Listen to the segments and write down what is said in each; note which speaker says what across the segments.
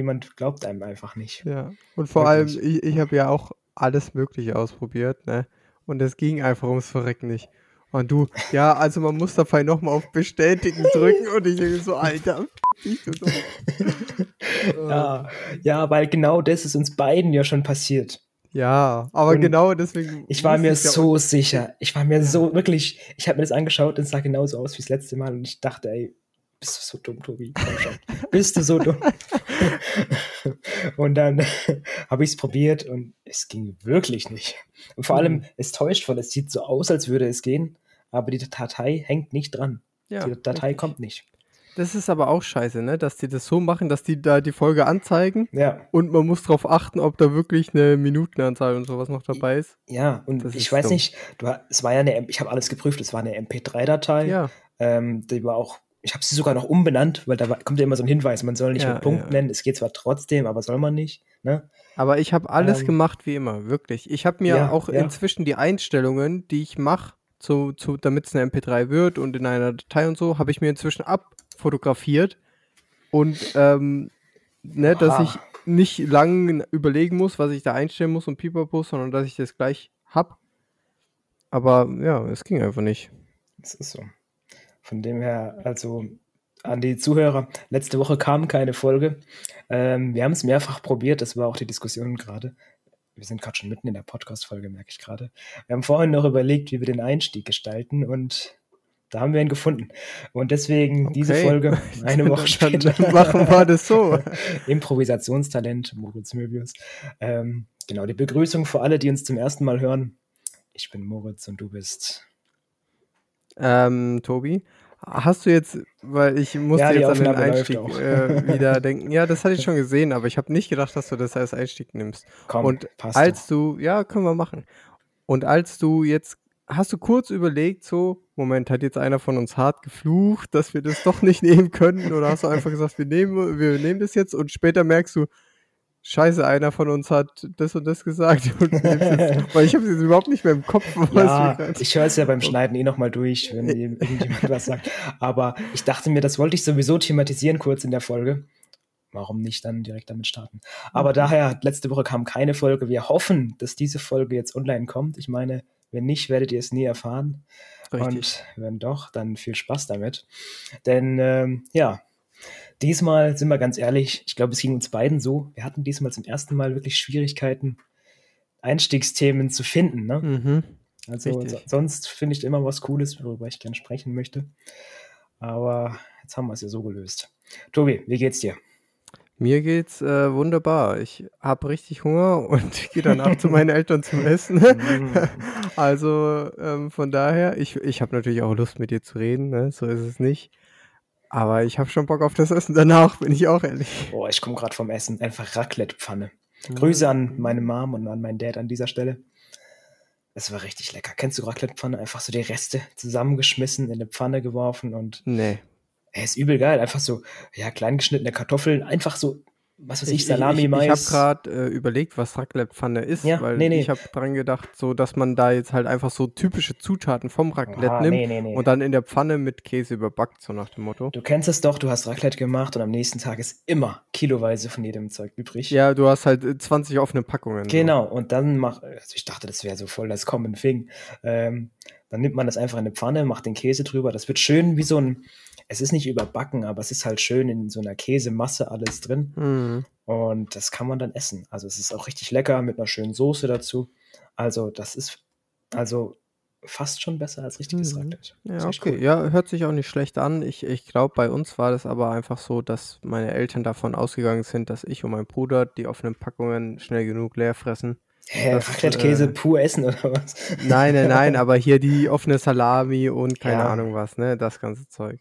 Speaker 1: jemand glaubt einem einfach nicht.
Speaker 2: Ja, und vor Wirklich. allem, ich, ich habe ja auch alles Mögliche ausprobiert, ne? Und es ging einfach ums Verrecken nicht. Und du, ja, also man muss dabei nochmal auf Bestätigen drücken und ich denke so, Alter, ich
Speaker 1: ja, ja, weil genau das ist uns beiden ja schon passiert.
Speaker 2: Ja, aber und genau deswegen.
Speaker 1: Ich war mir so sicher. Ich war mir so wirklich, ich habe mir das angeschaut und es sah genauso aus wie das letzte Mal und ich dachte, ey, bist du so dumm, Tobi? Komm schon. bist du so dumm? und dann habe ich es probiert und es ging wirklich nicht. Und vor allem, mhm. es täuscht voll. Es sieht so aus, als würde es gehen, aber die Datei hängt nicht dran. Ja, die Datei richtig. kommt nicht.
Speaker 2: Das ist aber auch scheiße, ne? Dass die das so machen, dass die da die Folge anzeigen.
Speaker 1: Ja.
Speaker 2: Und man muss darauf achten, ob da wirklich eine Minutenanzahl und sowas noch dabei ist.
Speaker 1: Ja, und das ich weiß dumm. nicht, du, es war ja eine, ich habe alles geprüft, es war eine MP3-Datei.
Speaker 2: Ja.
Speaker 1: Ähm, die war auch ich habe sie sogar noch umbenannt, weil da kommt ja immer so ein Hinweis, man soll nicht ja, mit Punkt ja. nennen. Es geht zwar trotzdem, aber soll man nicht. Ne?
Speaker 2: Aber ich habe alles ähm, gemacht wie immer, wirklich. Ich habe mir ja, auch inzwischen die Einstellungen, die ich mache, zu, zu, damit es eine MP3 wird und in einer Datei und so, habe ich mir inzwischen abfotografiert und ähm, ne, dass ich nicht lang überlegen muss, was ich da einstellen muss und pipapo, sondern dass ich das gleich hab. Aber ja, es ging einfach nicht.
Speaker 1: Das ist so. Von dem her, also an die Zuhörer, letzte Woche kam keine Folge. Ähm, wir haben es mehrfach probiert, das war auch die Diskussion gerade. Wir sind gerade schon mitten in der Podcast-Folge, merke ich gerade. Wir haben vorhin noch überlegt, wie wir den Einstieg gestalten und da haben wir ihn gefunden. Und deswegen okay. diese Folge eine Woche später.
Speaker 2: Machen wir das so.
Speaker 1: Improvisationstalent, Moritz Möbius. Ähm, genau, die Begrüßung für alle, die uns zum ersten Mal hören. Ich bin Moritz und du bist.
Speaker 2: Ähm, Tobi. Hast du jetzt, weil ich musste ja, jetzt an den Einstieg äh, wieder denken, ja, das hatte ich schon gesehen, aber ich habe nicht gedacht, dass du das als Einstieg nimmst.
Speaker 1: Komm,
Speaker 2: und als du, ja, können wir machen. Und als du jetzt, hast du kurz überlegt, so, Moment, hat jetzt einer von uns hart geflucht, dass wir das doch nicht nehmen können? Oder hast du einfach gesagt, wir nehmen, wir nehmen das jetzt und später merkst du, Scheiße, einer von uns hat das und das gesagt. Und jetzt, weil ich habe es überhaupt nicht mehr im Kopf.
Speaker 1: ja, ich höre es ja beim Schneiden eh nochmal durch, wenn irgendjemand was sagt. Aber ich dachte mir, das wollte ich sowieso thematisieren kurz in der Folge. Warum nicht dann direkt damit starten? Aber mhm. daher, letzte Woche kam keine Folge. Wir hoffen, dass diese Folge jetzt online kommt. Ich meine, wenn nicht, werdet ihr es nie erfahren. Richtig. Und wenn doch, dann viel Spaß damit. Denn ähm, ja, Diesmal sind wir ganz ehrlich, ich glaube, es ging uns beiden so. Wir hatten diesmal zum ersten Mal wirklich Schwierigkeiten, Einstiegsthemen zu finden. Ne? Mhm. Also so, sonst finde ich immer was Cooles, worüber ich gerne sprechen möchte. Aber jetzt haben wir es ja so gelöst. Tobi, wie geht's dir?
Speaker 2: Mir geht's äh, wunderbar. Ich habe richtig Hunger und gehe danach zu meinen Eltern zum Essen. Mm. also ähm, von daher, ich, ich habe natürlich auch Lust mit dir zu reden, ne? so ist es nicht. Aber ich habe schon Bock auf das Essen danach, bin ich auch ehrlich.
Speaker 1: Boah, ich komme gerade vom Essen. Einfach Raclette-Pfanne. Mhm. Grüße an meine Mom und an meinen Dad an dieser Stelle. Es war richtig lecker. Kennst du Raclette-Pfanne? Einfach so die Reste zusammengeschmissen, in eine Pfanne geworfen und.
Speaker 2: Nee.
Speaker 1: Er ist übel geil. Einfach so, ja, klein geschnittene Kartoffeln, einfach so was weiß ich, Salami,
Speaker 2: ich,
Speaker 1: Mais.
Speaker 2: Ich, ich habe gerade äh, überlegt, was Raclette-Pfanne ist, ja, weil nee, nee. ich habe dran gedacht, so, dass man da jetzt halt einfach so typische Zutaten vom Raclette ah, nimmt nee, und dann in der Pfanne mit Käse überbackt, so nach dem Motto.
Speaker 1: Du kennst es doch, du hast Raclette gemacht und am nächsten Tag ist immer kiloweise von jedem Zeug übrig.
Speaker 2: Ja, du hast halt 20 offene Packungen.
Speaker 1: Genau, so. und dann mach, also ich dachte, das wäre so voll das Common Thing. Ähm, dann nimmt man das einfach in eine Pfanne, macht den Käse drüber. Das wird schön wie so ein, es ist nicht überbacken, aber es ist halt schön in so einer Käsemasse alles drin. Mhm. Und das kann man dann essen. Also es ist auch richtig lecker mit einer schönen Soße dazu. Also das ist also fast schon besser als richtiges mhm. Raclette.
Speaker 2: Ja, okay. Cool. Ja, hört sich auch nicht schlecht an. Ich, ich glaube, bei uns war das aber einfach so, dass meine Eltern davon ausgegangen sind, dass ich und mein Bruder die offenen Packungen schnell genug leer fressen.
Speaker 1: Hä, Raclette-Käse äh, pur essen oder was?
Speaker 2: Nein, nein, nein, aber hier die offene Salami und keine ja. Ahnung was, ne? Das ganze Zeug.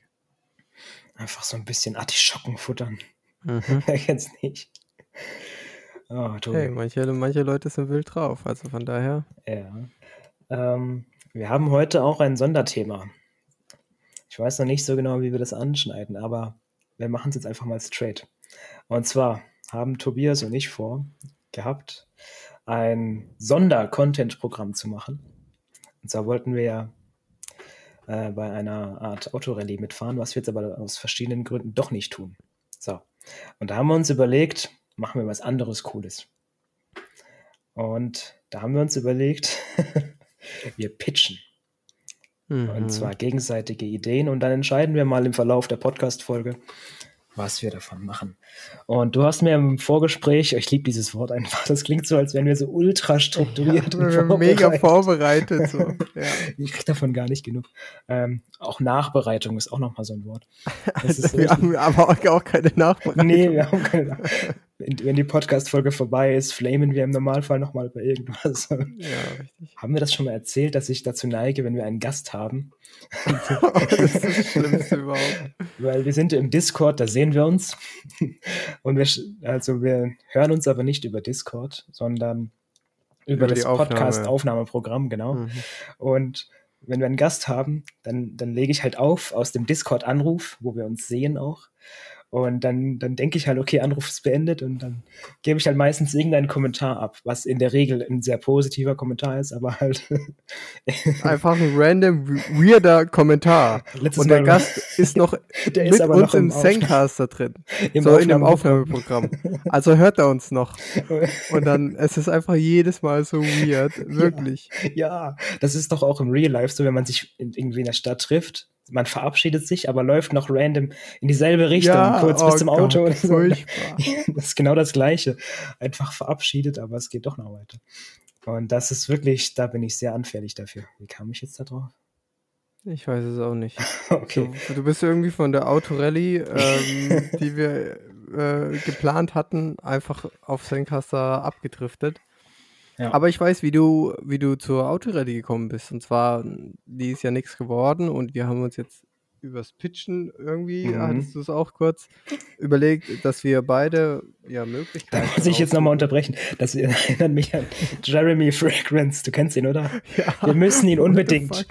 Speaker 1: Einfach so ein bisschen Artischocken futtern. Mhm. Wer kennt's nicht?
Speaker 2: Oh, hey, manche, manche Leute sind wild drauf, also von daher.
Speaker 1: Ja. Ähm, wir haben heute auch ein Sonderthema. Ich weiß noch nicht so genau, wie wir das anschneiden, aber wir machen es jetzt einfach mal straight. Und zwar haben Tobias und ich vor gehabt, ein Sonder-Content-Programm zu machen. Und zwar wollten wir ja äh, bei einer Art Autorallye mitfahren, was wir jetzt aber aus verschiedenen Gründen doch nicht tun. So. Und da haben wir uns überlegt, machen wir was anderes Cooles. Und da haben wir uns überlegt, wir pitchen. Mhm. Und zwar gegenseitige Ideen und dann entscheiden wir mal im Verlauf der Podcast-Folge, was wir davon machen. Und du hast mir im Vorgespräch, ich liebe dieses Wort einfach, das klingt so, als wären wir so ultra strukturiert. Ja,
Speaker 2: wir mega vorbereitet. So.
Speaker 1: Ja. Ich kriege davon gar nicht genug. Ähm, auch Nachbereitung ist auch nochmal so ein Wort.
Speaker 2: Also wir haben aber auch keine Nachbereitung.
Speaker 1: Nee, wir haben keine Nachbereitung wenn die Podcast-Folge vorbei ist, flamen wir im Normalfall nochmal über irgendwas. Ja, richtig. Haben wir das schon mal erzählt, dass ich dazu neige, wenn wir einen Gast haben? das ist das Schlimmste überhaupt. Weil wir sind im Discord, da sehen wir uns. Und wir, also wir hören uns aber nicht über Discord, sondern über, über das Podcast-Aufnahmeprogramm, genau. Mhm. Und wenn wir einen Gast haben, dann, dann lege ich halt auf aus dem Discord-Anruf, wo wir uns sehen auch. Und dann, dann denke ich halt, okay, Anruf ist beendet und dann gebe ich halt meistens irgendeinen Kommentar ab, was in der Regel ein sehr positiver Kommentar ist, aber halt.
Speaker 2: Einfach ein random, weirder Kommentar. Letztes und der Mal Gast ist noch der mit ist aber uns noch im, im Zencaster drin. Im so in dem Aufnahmeprogramm. Also hört er uns noch. Und dann, es ist einfach jedes Mal so weird. Wirklich.
Speaker 1: Ja, ja, das ist doch auch im Real Life so, wenn man sich irgendwie in der Stadt trifft man verabschiedet sich, aber läuft noch random in dieselbe Richtung, ja, kurz oh bis zum Auto. Gott, so. Das ist genau das Gleiche. Einfach verabschiedet, aber es geht doch noch weiter. Und das ist wirklich, da bin ich sehr anfällig dafür. Wie kam ich jetzt da drauf?
Speaker 2: Ich weiß es auch nicht. okay. Du, du bist irgendwie von der Autorally, ähm, die wir äh, geplant hatten, einfach auf Zencaster abgedriftet. Ja. Aber ich weiß, wie du, wie du zur Autorallye gekommen bist. Und zwar, die ist ja nichts geworden und wir haben uns jetzt übers Pitchen irgendwie, mhm. hattest du es auch kurz, überlegt, dass wir beide ja Möglichkeiten.
Speaker 1: Da muss ich jetzt nochmal unterbrechen. Das erinnert mich an Jeremy Fragrance. Du kennst ihn, oder? Ja. Wir müssen ihn unbedingt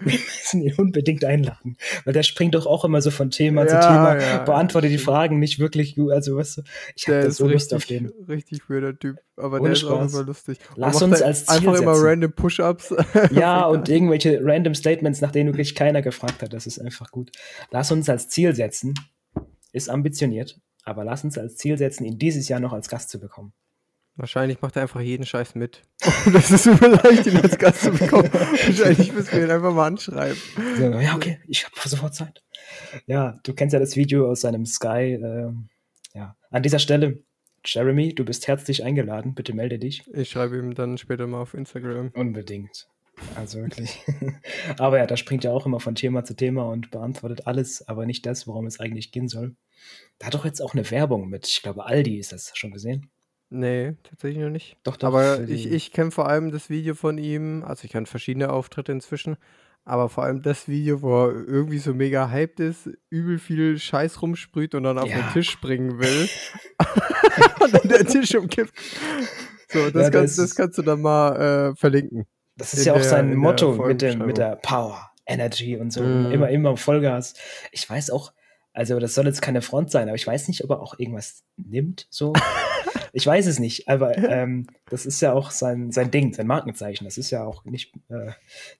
Speaker 1: wir müssen ihn unbedingt einladen. Weil der springt doch auch immer so von Thema ja, zu Thema, ja, beantwortet die Fragen nicht wirklich gut. Also, weißt du, ich habe so Lust auf den.
Speaker 2: Richtig weirder Typ, aber Ohne der ist auch immer lustig.
Speaker 1: Lass uns als
Speaker 2: Ziel Einfach setzen. immer random Push-Ups.
Speaker 1: Ja, und irgendwelche random Statements, nach denen wirklich keiner gefragt hat. Das ist einfach gut. Lass uns als Ziel setzen, ist ambitioniert, aber lass uns als Ziel setzen, ihn dieses Jahr noch als Gast zu bekommen.
Speaker 2: Wahrscheinlich macht er einfach jeden Scheiß mit. das ist super leicht, ihn als Gast zu bekommen. Wahrscheinlich müssen wir ihn einfach mal anschreiben.
Speaker 1: So, ja, okay, ich habe sofort Zeit. Ja, du kennst ja das Video aus seinem Sky. Äh, ja, an dieser Stelle, Jeremy, du bist herzlich eingeladen. Bitte melde dich.
Speaker 2: Ich schreibe ihm dann später mal auf Instagram.
Speaker 1: Unbedingt. Also wirklich. aber ja, da springt er auch immer von Thema zu Thema und beantwortet alles, aber nicht das, worum es eigentlich gehen soll. Da hat doch jetzt auch eine Werbung mit, ich glaube, Aldi ist das schon gesehen.
Speaker 2: Nee, tatsächlich noch nicht.
Speaker 1: Doch, doch.
Speaker 2: Aber ich, ich kenne vor allem das Video von ihm, also ich kenne verschiedene Auftritte inzwischen, aber vor allem das Video, wo er irgendwie so mega hyped ist, übel viel Scheiß rumsprüht und dann auf ja. den Tisch springen will. und dann der Tisch umkippt. So, das, ja, kannst, das kannst du dann mal äh, verlinken.
Speaker 1: Das ist ja auch der, sein Motto mit, dem, mit der Power, Energy und so. Mm. Immer, immer Vollgas. Ich weiß auch, also das soll jetzt keine Front sein, aber ich weiß nicht, ob er auch irgendwas nimmt, so. ich weiß es nicht, aber ähm, das ist ja auch sein, sein Ding, sein Markenzeichen. Das ist ja auch nicht äh,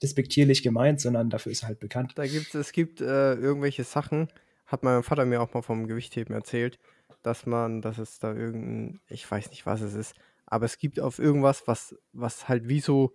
Speaker 1: despektierlich gemeint, sondern dafür ist er halt bekannt.
Speaker 2: Da gibt's, es gibt äh, irgendwelche Sachen, hat mein Vater mir auch mal vom Gewichtheben erzählt, dass man, dass es da irgendein, ich weiß nicht, was es ist, aber es gibt auf irgendwas, was, was halt wie so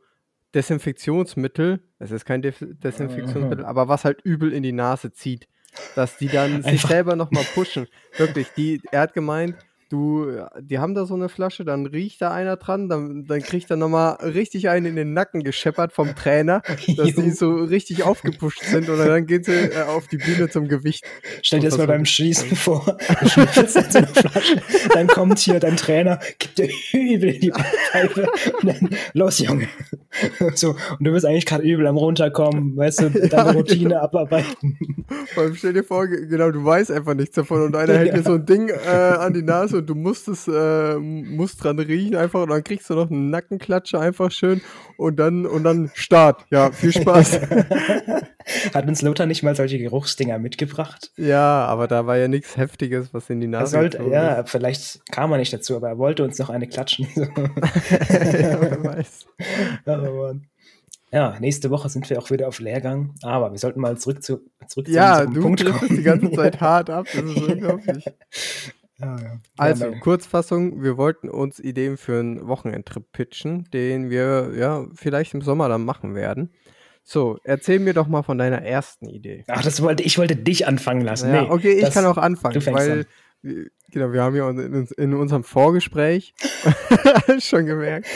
Speaker 2: Desinfektionsmittel, es ist kein De Desinfektionsmittel, Aha. aber was halt übel in die Nase zieht dass die dann sich selber nochmal pushen. Wirklich, die, er hat gemeint, du, die haben da so eine Flasche, dann riecht da einer dran, dann, dann kriegt er nochmal richtig einen in den Nacken gescheppert vom Trainer, dass die so richtig aufgepusht sind und dann gehen sie äh, auf die Bühne zum Gewicht.
Speaker 1: Stell dir das mal beim Schießen vor, du schnippelst jetzt eine Flasche, dann kommt hier dein Trainer, gibt dir übel in die Pfeife und dann, los Junge. So, und du bist eigentlich gerade übel am runterkommen, weißt du, deine ja, Routine genau. abarbeiten.
Speaker 2: Vor allem stell dir vor, genau, du weißt einfach nichts davon und einer hält dir so ein Ding äh, an die Nase und du musst es, äh, musst dran riechen einfach und dann kriegst du noch einen Nackenklatscher einfach schön und dann, und dann Start. Ja, viel Spaß.
Speaker 1: Hat uns Lothar nicht mal solche Geruchsdinger mitgebracht?
Speaker 2: Ja, aber da war ja nichts Heftiges, was in die Nase
Speaker 1: sollte, Ja, ist. vielleicht kam er nicht dazu, aber er wollte uns noch eine klatschen. ja, wer weiß. Oh, Mann. Ja, nächste Woche sind wir auch wieder auf Lehrgang, aber wir sollten mal zurück zu, zurück
Speaker 2: ja, zu unserem Punkt kommen. Ja, du die ganze Zeit hart ab, das ist unglaublich. Ja, ja. Also, Kurzfassung, wir wollten uns Ideen für einen Wochenendtrip pitchen, den wir ja vielleicht im Sommer dann machen werden. So, erzähl mir doch mal von deiner ersten Idee.
Speaker 1: Ach, das wollte ich wollte dich anfangen lassen.
Speaker 2: Ja, nee, okay, ich kann auch anfangen, weil an. genau, wir haben ja in, in unserem Vorgespräch schon gemerkt,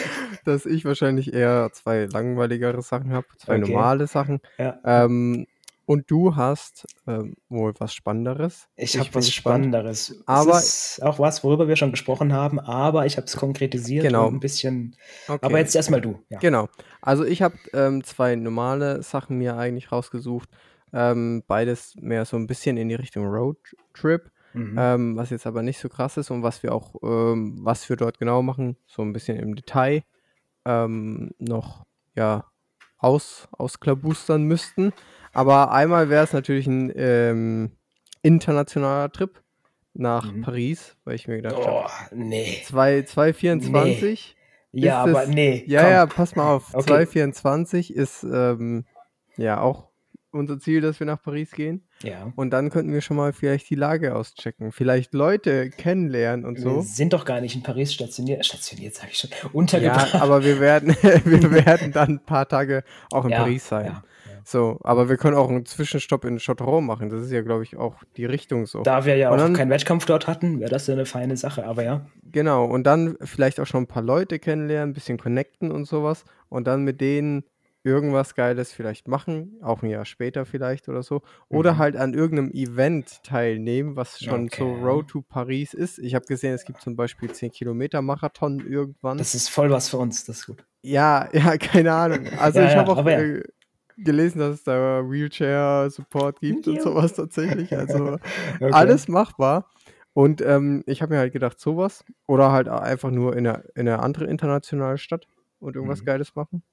Speaker 2: dass ich wahrscheinlich eher zwei langweiligere Sachen habe, zwei okay. normale Sachen. Ja. Ähm, und du hast ähm, wohl was Spannenderes.
Speaker 1: Ich, ich habe was gespannt. Spannenderes. Aber es ist auch was, worüber wir schon gesprochen haben, aber ich habe es konkretisiert genau. und ein bisschen. Okay. Aber jetzt erstmal du.
Speaker 2: Ja. Genau. Also ich habe ähm, zwei normale Sachen mir eigentlich rausgesucht. Ähm, beides mehr so ein bisschen in die Richtung Roadtrip. Mhm. Ähm, was jetzt aber nicht so krass ist und was wir auch, ähm, was wir dort genau machen, so ein bisschen im Detail ähm, noch ja aus, ausklabustern müssten. Aber einmal wäre es natürlich ein ähm, internationaler Trip nach mhm. Paris, weil ich mir gedacht habe, oh, nee. 2024
Speaker 1: nee. Ja, aber nee.
Speaker 2: Ja, komm. ja, pass mal auf. Okay. 2024 ist ähm, ja auch unser Ziel, dass wir nach Paris gehen. Ja. Und dann könnten wir schon mal vielleicht die Lage auschecken. Vielleicht Leute kennenlernen und so.
Speaker 1: Wir sind doch gar nicht in Paris stationiert. Stationiert, sage ich schon. Untergebracht.
Speaker 2: Ja, aber wir werden, wir werden dann ein paar Tage auch in ja, Paris sein. Ja. So, aber wir können auch einen Zwischenstopp in Châteauroux machen. Das ist ja, glaube ich, auch die Richtung so.
Speaker 1: Da wir ja und auch dann, keinen Wettkampf dort hatten, wäre das ja eine feine Sache, aber ja.
Speaker 2: Genau, und dann vielleicht auch schon ein paar Leute kennenlernen, ein bisschen connecten und sowas. Und dann mit denen irgendwas Geiles vielleicht machen, auch ein Jahr später vielleicht oder so. Oder mhm. halt an irgendeinem Event teilnehmen, was schon okay. so Road to Paris ist. Ich habe gesehen, es gibt zum Beispiel 10 Kilometer Marathon irgendwann.
Speaker 1: Das ist voll was für uns, das ist gut.
Speaker 2: Ja, ja, keine Ahnung. Also ja, ich habe ja, auch ja. äh, gelesen, dass es da Wheelchair-Support gibt und sowas tatsächlich. Also okay. alles machbar. Und ähm, ich habe mir halt gedacht, sowas. Oder halt einfach nur in eine, in eine andere internationale Stadt und irgendwas mhm. Geiles machen.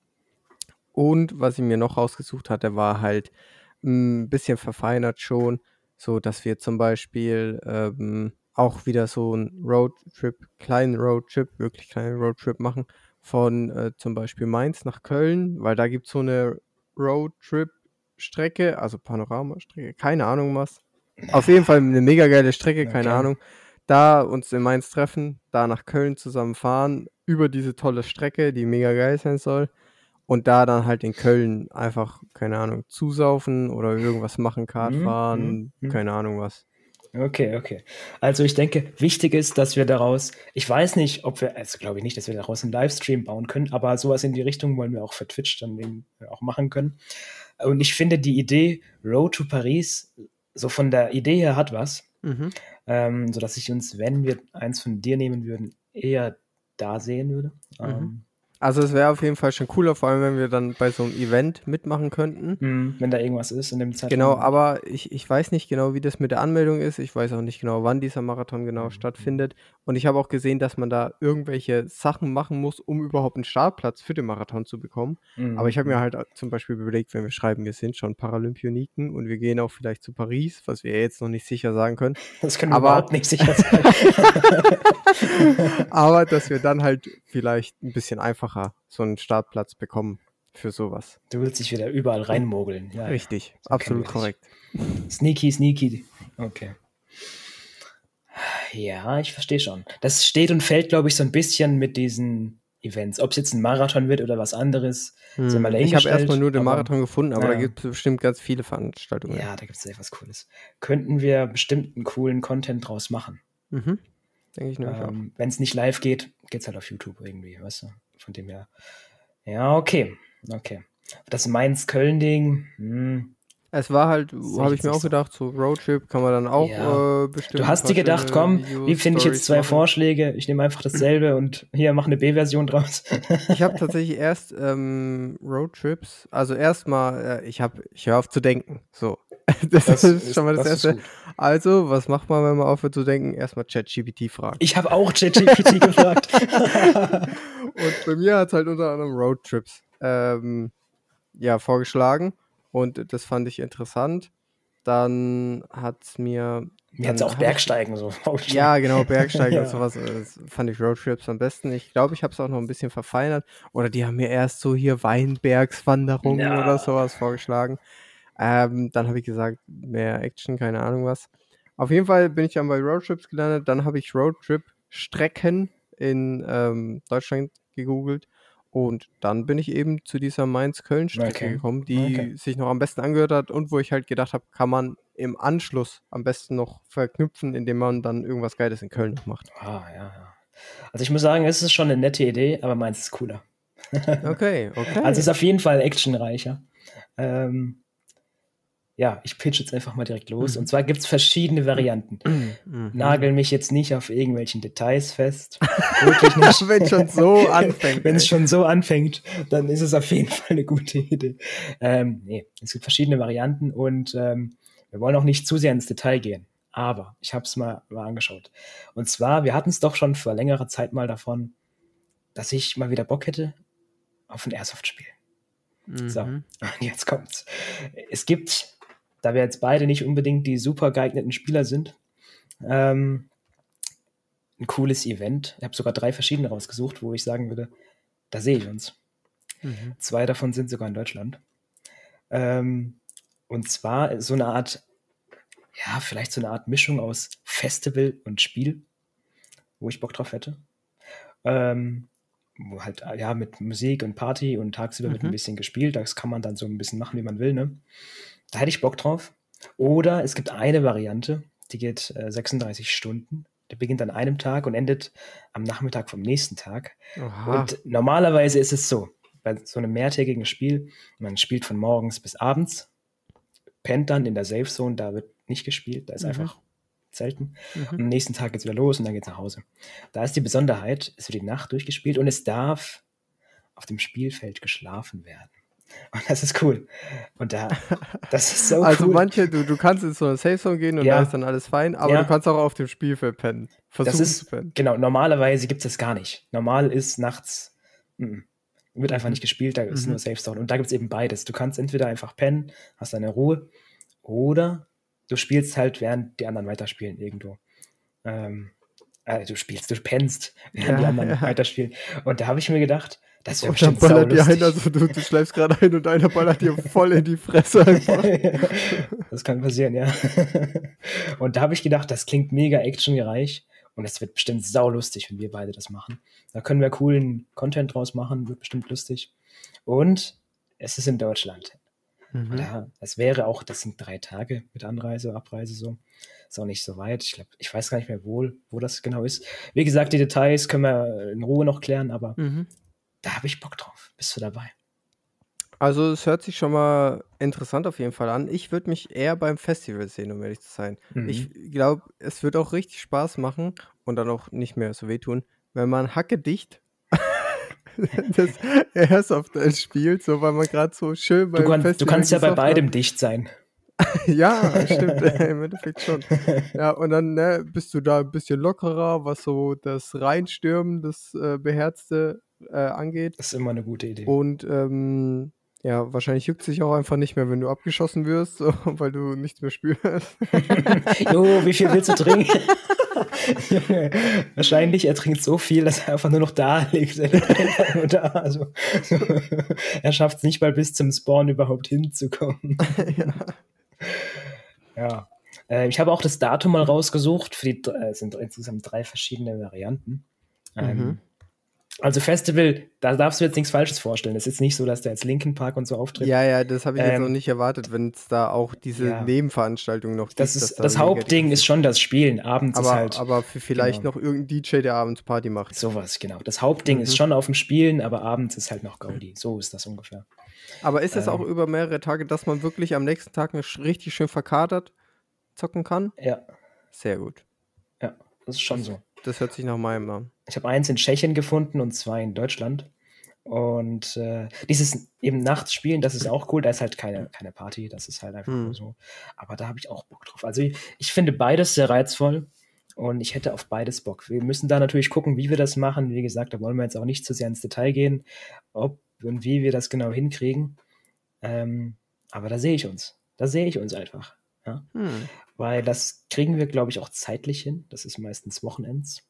Speaker 2: Und was ich mir noch rausgesucht hatte, war halt ein bisschen verfeinert schon, so dass wir zum Beispiel ähm, auch wieder so einen Roadtrip, kleinen Roadtrip, wirklich kleinen Roadtrip machen von äh, zum Beispiel Mainz nach Köln, weil da gibt es so eine Roadtrip-Strecke, also Panoramastrecke, keine Ahnung was. Auf jeden Fall eine mega geile Strecke, keine okay. Ahnung. Da uns in Mainz treffen, da nach Köln zusammen fahren, über diese tolle Strecke, die mega geil sein soll. Und da dann halt in Köln einfach, keine Ahnung, zusaufen oder irgendwas machen, Kart mhm, fahren, mhm, mhm. keine Ahnung was.
Speaker 1: Okay, okay. Also ich denke, wichtig ist, dass wir daraus, ich weiß nicht, ob wir, also glaube ich nicht, dass wir daraus einen Livestream bauen können, aber sowas in die Richtung wollen wir auch für Twitch dann eben auch machen können. Und ich finde die Idee Road to Paris, so von der Idee her hat was, mhm. ähm, sodass ich uns, wenn wir eins von dir nehmen würden, eher da sehen würde. Mhm. Ähm,
Speaker 2: also es wäre auf jeden Fall schon cooler, vor allem wenn wir dann bei so einem Event mitmachen könnten.
Speaker 1: Mhm, wenn da irgendwas ist in dem Zeitraum.
Speaker 2: Genau, aber ich, ich weiß nicht genau, wie das mit der Anmeldung ist. Ich weiß auch nicht genau, wann dieser Marathon genau mhm. stattfindet. Und ich habe auch gesehen, dass man da irgendwelche Sachen machen muss, um überhaupt einen Startplatz für den Marathon zu bekommen. Mhm. Aber ich habe mir halt zum Beispiel überlegt, wenn wir schreiben, wir sind schon Paralympioniken und wir gehen auch vielleicht zu Paris, was wir jetzt noch nicht sicher sagen können.
Speaker 1: Das können wir aber, überhaupt nicht sicher sagen.
Speaker 2: aber dass wir dann halt vielleicht ein bisschen einfacher so einen Startplatz bekommen für sowas.
Speaker 1: Du willst dich wieder überall reinmogeln.
Speaker 2: Ja, Richtig, so absolut korrekt.
Speaker 1: Sneaky, sneaky. Okay. Ja, ich verstehe schon. Das steht und fällt, glaube ich, so ein bisschen mit diesen Events. Ob es jetzt ein Marathon wird oder was anderes.
Speaker 2: Hm. ich habe erstmal nur den Marathon gefunden, aber ja. da gibt es bestimmt ganz viele Veranstaltungen.
Speaker 1: Ja, da gibt es etwas Cooles. Könnten wir bestimmt einen coolen Content draus machen. Mhm. Denke ich nämlich ähm, Wenn es nicht live geht, geht es halt auf YouTube irgendwie, weißt du? Von dem her. Ja, okay. Okay. Das Mainz-Köln-Ding, hm.
Speaker 2: Es war halt, habe ich mir auch gedacht, so Roadtrip kann man dann auch ja. äh, bestimmt.
Speaker 1: Du hast dir gedacht, komm, wie finde ich jetzt zwei machen. Vorschläge? Ich nehme einfach dasselbe und hier mach eine B-Version draus.
Speaker 2: ich habe tatsächlich erst ähm, Roadtrips, also erstmal, äh, ich habe, ich höre auf zu denken. So. Das, das ist schon mal das, das Erste. Also, was macht man, wenn man aufhört zu denken? Erstmal ChatGPT fragen.
Speaker 1: Ich habe auch ChatGPT gefragt.
Speaker 2: und bei mir hat es halt unter anderem Roadtrips ähm, ja, vorgeschlagen. Und das fand ich interessant. Dann hat es mir.
Speaker 1: Mir hat es auch Bergsteigen so
Speaker 2: Ja, genau, Bergsteigen ja. und sowas. Das fand ich Roadtrips am besten. Ich glaube, ich habe es auch noch ein bisschen verfeinert. Oder die haben mir erst so hier Weinbergswanderungen ja. oder sowas vorgeschlagen. Ähm, dann habe ich gesagt, mehr Action, keine Ahnung was. Auf jeden Fall bin ich dann bei Roadtrips gelandet. Dann habe ich Roadtrip-Strecken in ähm, Deutschland gegoogelt. Und dann bin ich eben zu dieser Mainz-Köln-Strecke okay. gekommen, die okay. sich noch am besten angehört hat und wo ich halt gedacht habe, kann man im Anschluss am besten noch verknüpfen, indem man dann irgendwas Geiles in Köln noch macht.
Speaker 1: Ah, ja, ja. Also ich muss sagen, es ist schon eine nette Idee, aber Mainz ist cooler.
Speaker 2: okay, okay.
Speaker 1: Also es ist auf jeden Fall actionreicher. Ähm, ja, ich pitch jetzt einfach mal direkt los. Mhm. Und zwar gibt es verschiedene Varianten. Mhm. Nagel mich jetzt nicht auf irgendwelchen Details fest.
Speaker 2: Wirklich nicht. Wenn es schon so anfängt.
Speaker 1: Wenn es schon so anfängt, dann ist es auf jeden Fall eine gute Idee. Ähm, nee, es gibt verschiedene Varianten und ähm, wir wollen auch nicht zu sehr ins Detail gehen. Aber ich habe es mal, mal angeschaut. Und zwar, wir hatten es doch schon vor längerer Zeit mal davon, dass ich mal wieder Bock hätte auf ein Airsoft-Spiel. Mhm. So, und jetzt kommt's. Es gibt da wir jetzt beide nicht unbedingt die super geeigneten Spieler sind, ähm, ein cooles Event. Ich habe sogar drei verschiedene rausgesucht, wo ich sagen würde, da sehe ich uns. Mhm. Zwei davon sind sogar in Deutschland. Ähm, und zwar so eine Art, ja, vielleicht so eine Art Mischung aus Festival und Spiel, wo ich Bock drauf hätte. Ähm, wo halt, ja, mit Musik und Party und tagsüber mhm. wird ein mhm. bisschen gespielt. Das kann man dann so ein bisschen machen, wie man will, ne? Da hätte ich Bock drauf. Oder es gibt eine Variante, die geht äh, 36 Stunden. Der beginnt an einem Tag und endet am Nachmittag vom nächsten Tag. Aha. Und normalerweise ist es so, bei so einem mehrtägigen Spiel, man spielt von morgens bis abends, pennt dann in der Safe Zone, da wird nicht gespielt, da ist mhm. einfach selten. Mhm. Und am nächsten Tag geht es wieder los und dann geht es nach Hause. Da ist die Besonderheit, es wird die Nacht durchgespielt und es darf auf dem Spielfeld geschlafen werden. Und das ist cool. Und da, das ist so
Speaker 2: also
Speaker 1: cool.
Speaker 2: manche, du, du kannst in so eine Safe Zone gehen und ja. da ist dann alles fein, aber ja. du kannst auch auf dem Spielfeld pennen.
Speaker 1: Versuchen das ist, zu pennen. Genau, normalerweise gibt es das gar nicht. Normal ist nachts, m -m, wird einfach mhm. nicht gespielt, da ist mhm. nur Safe Zone. Und da gibt es eben beides. Du kannst entweder einfach pennen, hast deine Ruhe, oder du spielst halt, während die anderen weiterspielen irgendwo. Ähm, äh, du spielst, du pennst, während ja, die anderen ja. weiterspielen. Und da habe ich mir gedacht, das wäre bestimmt
Speaker 2: dann ballert dir ein, also du, du schläfst gerade ein und einer ballert dir voll in die Fresse einfach.
Speaker 1: das kann passieren, ja. und da habe ich gedacht, das klingt mega actiongereich und es wird bestimmt saulustig, wenn wir beide das machen. Da können wir coolen Content draus machen, wird bestimmt lustig. Und es ist in Deutschland. Mhm. Da, das wäre auch, das sind drei Tage mit Anreise, Abreise so. Ist auch nicht so weit. Ich glaube, ich weiß gar nicht mehr, wo, wo das genau ist. Wie gesagt, die Details können wir in Ruhe noch klären, aber mhm da habe ich Bock drauf. Bist du dabei?
Speaker 2: Also es hört sich schon mal interessant auf jeden Fall an. Ich würde mich eher beim Festival sehen, um ehrlich zu sein. Mhm. Ich glaube, es wird auch richtig Spaß machen und dann auch nicht mehr so wehtun, wenn man Hacke dicht das Airsoft spielt, so weil man gerade so schön
Speaker 1: beim du, kann, du kannst ja bei beidem hat. dicht sein.
Speaker 2: ja, stimmt, im Endeffekt schon. Ja, und dann ne, bist du da ein bisschen lockerer, was so das Reinstürmen, das äh, Beherzte äh, angeht.
Speaker 1: Das ist immer eine gute Idee.
Speaker 2: Und ähm, ja, wahrscheinlich juckt es sich auch einfach nicht mehr, wenn du abgeschossen wirst, so, weil du nichts mehr spürst.
Speaker 1: jo, wie viel willst du trinken? Wahrscheinlich er trinkt so viel, dass er einfach nur noch da liegt. da, also, so. Er schafft es nicht mal bis zum Spawn überhaupt hinzukommen. ja. ja. Äh, ich habe auch das Datum mal rausgesucht. Für die, äh, sind insgesamt drei verschiedene Varianten. Ähm, mhm. Also Festival, da darfst du jetzt nichts Falsches vorstellen. Es ist nicht so, dass der jetzt Linkin Park und so auftritt.
Speaker 2: Ja, ja, das habe ich ähm, jetzt noch nicht erwartet, wenn es da auch diese ja. Nebenveranstaltung noch
Speaker 1: gibt. Das, ist, da das Hauptding ist schon das Spielen. Abends
Speaker 2: aber,
Speaker 1: ist halt.
Speaker 2: Aber vielleicht genau. noch irgendein DJ, der abends Party macht.
Speaker 1: Sowas, genau. Das Hauptding mhm. ist schon auf dem Spielen, aber abends ist halt noch Gaudi. So ist das ungefähr.
Speaker 2: Aber ist es ähm, auch über mehrere Tage, dass man wirklich am nächsten Tag richtig schön verkatert zocken kann?
Speaker 1: Ja.
Speaker 2: Sehr gut.
Speaker 1: Ja, das ist schon so.
Speaker 2: Das hört sich nach meinem an.
Speaker 1: Ich habe eins in Tschechien gefunden und zwei in Deutschland. Und äh, dieses eben nachts spielen, das ist auch cool. Da ist halt keine, keine Party, das ist halt einfach hm. nur so. Aber da habe ich auch Bock drauf. Also ich, ich, finde beides sehr reizvoll und ich hätte auf beides Bock. Wir müssen da natürlich gucken, wie wir das machen. Wie gesagt, da wollen wir jetzt auch nicht zu sehr ins Detail gehen, ob und wie wir das genau hinkriegen. Ähm, aber da sehe ich uns. Da sehe ich uns einfach. Ja? Hm. Weil das kriegen wir, glaube ich, auch zeitlich hin. Das ist meistens Wochenends.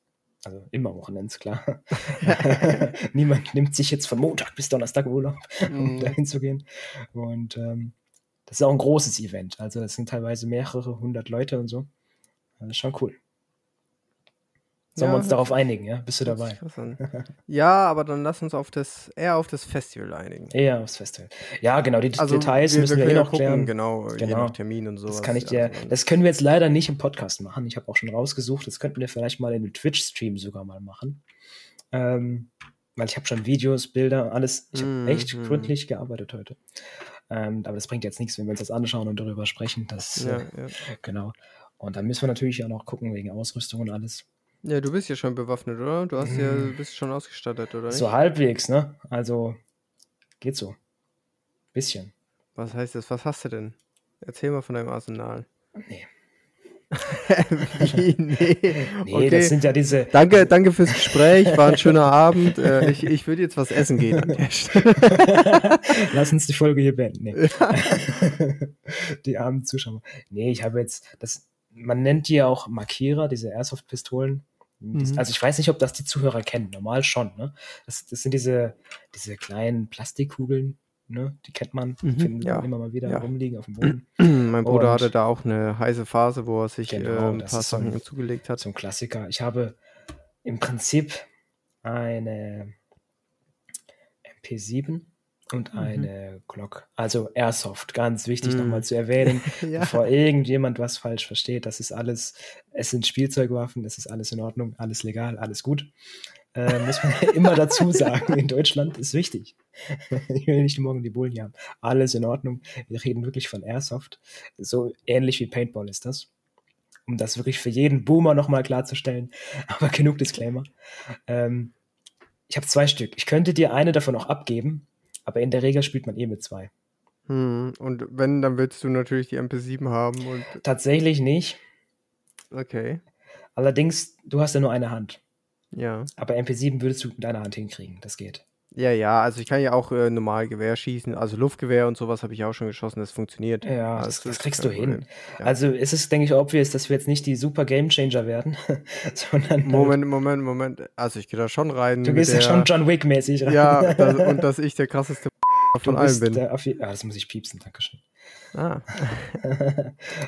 Speaker 1: Also immer Wochenends, klar. Niemand nimmt sich jetzt von Montag bis Donnerstag Urlaub, um mm. dahin zu gehen. Und ähm, das ist auch ein großes Event. Also das sind teilweise mehrere hundert Leute und so. Das ist schon cool. Sollen ja, wir uns darauf einigen, ja? Bist du dabei?
Speaker 2: ja, aber dann lass uns auf das, eher auf das Festival einigen.
Speaker 1: Eher aufs Festival. Ja, genau, die also Details wir, müssen wir, wir eh noch gucken, klären.
Speaker 2: Genau, genau, je nach Termin und sowas.
Speaker 1: Das kann ich dir, also, das können wir jetzt leider nicht im Podcast machen. Ich habe auch schon rausgesucht, das könnten wir vielleicht mal in den Twitch-Stream sogar mal machen. Ähm, weil ich habe schon Videos, Bilder, alles. Ich habe mm, echt mm. gründlich gearbeitet heute. Ähm, aber das bringt jetzt nichts, wenn wir uns das anschauen und darüber sprechen. Das, ja, äh, ja. Genau. Und dann müssen wir natürlich auch noch gucken wegen Ausrüstung und alles.
Speaker 2: Ja, du bist ja schon bewaffnet, oder? Du hast ja, hm. bist schon ausgestattet, oder? Nicht?
Speaker 1: So halbwegs, ne? Also, geht so. Bisschen.
Speaker 2: Was heißt das? Was hast du denn? Erzähl mal von deinem Arsenal.
Speaker 1: Nee.
Speaker 2: Wie? Nee.
Speaker 1: nee okay. das sind ja diese.
Speaker 2: Danke, danke fürs Gespräch. War ein schöner Abend. Äh, ich, ich würde jetzt was essen gehen an der Stelle.
Speaker 1: Lass uns die Folge hier beenden. Nee. die armen Zuschauer. Nee, ich habe jetzt. Das, man nennt die ja auch Markierer, diese Airsoft-Pistolen. Mhm. Also ich weiß nicht, ob das die Zuhörer kennen. Normal schon. Ne? Das, das sind diese, diese kleinen Plastikkugeln, ne? Die kennt man, mhm, finden ja. immer mal wieder ja. rumliegen auf dem Boden.
Speaker 2: mein Bruder und, hatte da auch eine heiße Phase, wo er sich genau, äh, ein paar Sachen so ein, zugelegt hat.
Speaker 1: So ein Klassiker. Ich habe im Prinzip eine MP7 und mhm. eine Glock. Also Airsoft, ganz wichtig mhm. nochmal zu erwähnen, ja. bevor irgendjemand was falsch versteht. Das ist alles, es sind Spielzeugwaffen, es ist alles in Ordnung, alles legal, alles gut. Äh, muss man immer dazu sagen, in Deutschland ist wichtig. ich will nicht morgen die Bullen haben. Alles in Ordnung. Wir reden wirklich von Airsoft. So ähnlich wie Paintball ist das. Um das wirklich für jeden Boomer nochmal klarzustellen. Aber genug Disclaimer. Ähm, ich habe zwei Stück. Ich könnte dir eine davon auch abgeben, aber in der Regel spielt man eh mit zwei.
Speaker 2: Hm, und wenn, dann willst du natürlich die MP7 haben. Und
Speaker 1: Tatsächlich nicht.
Speaker 2: Okay.
Speaker 1: Allerdings, du hast ja nur eine Hand.
Speaker 2: Ja.
Speaker 1: Aber MP7 würdest du mit deiner Hand hinkriegen, das geht.
Speaker 2: Ja, ja, also ich kann ja auch äh, normal Gewehr schießen, also Luftgewehr und sowas habe ich auch schon geschossen, das funktioniert.
Speaker 1: Ja, also das, das, kriegst du hin. Ja. Also es ist, denke ich, obvious, dass wir jetzt nicht die super Gamechanger werden,
Speaker 2: sondern. Moment, Moment, Moment. Also ich gehe da schon rein.
Speaker 1: Du gehst ja schon John Wick-mäßig
Speaker 2: rein. Ja, das, und dass ich der krasseste von allen bin.
Speaker 1: Ah, das muss ich piepsen, Dankeschön. Ah.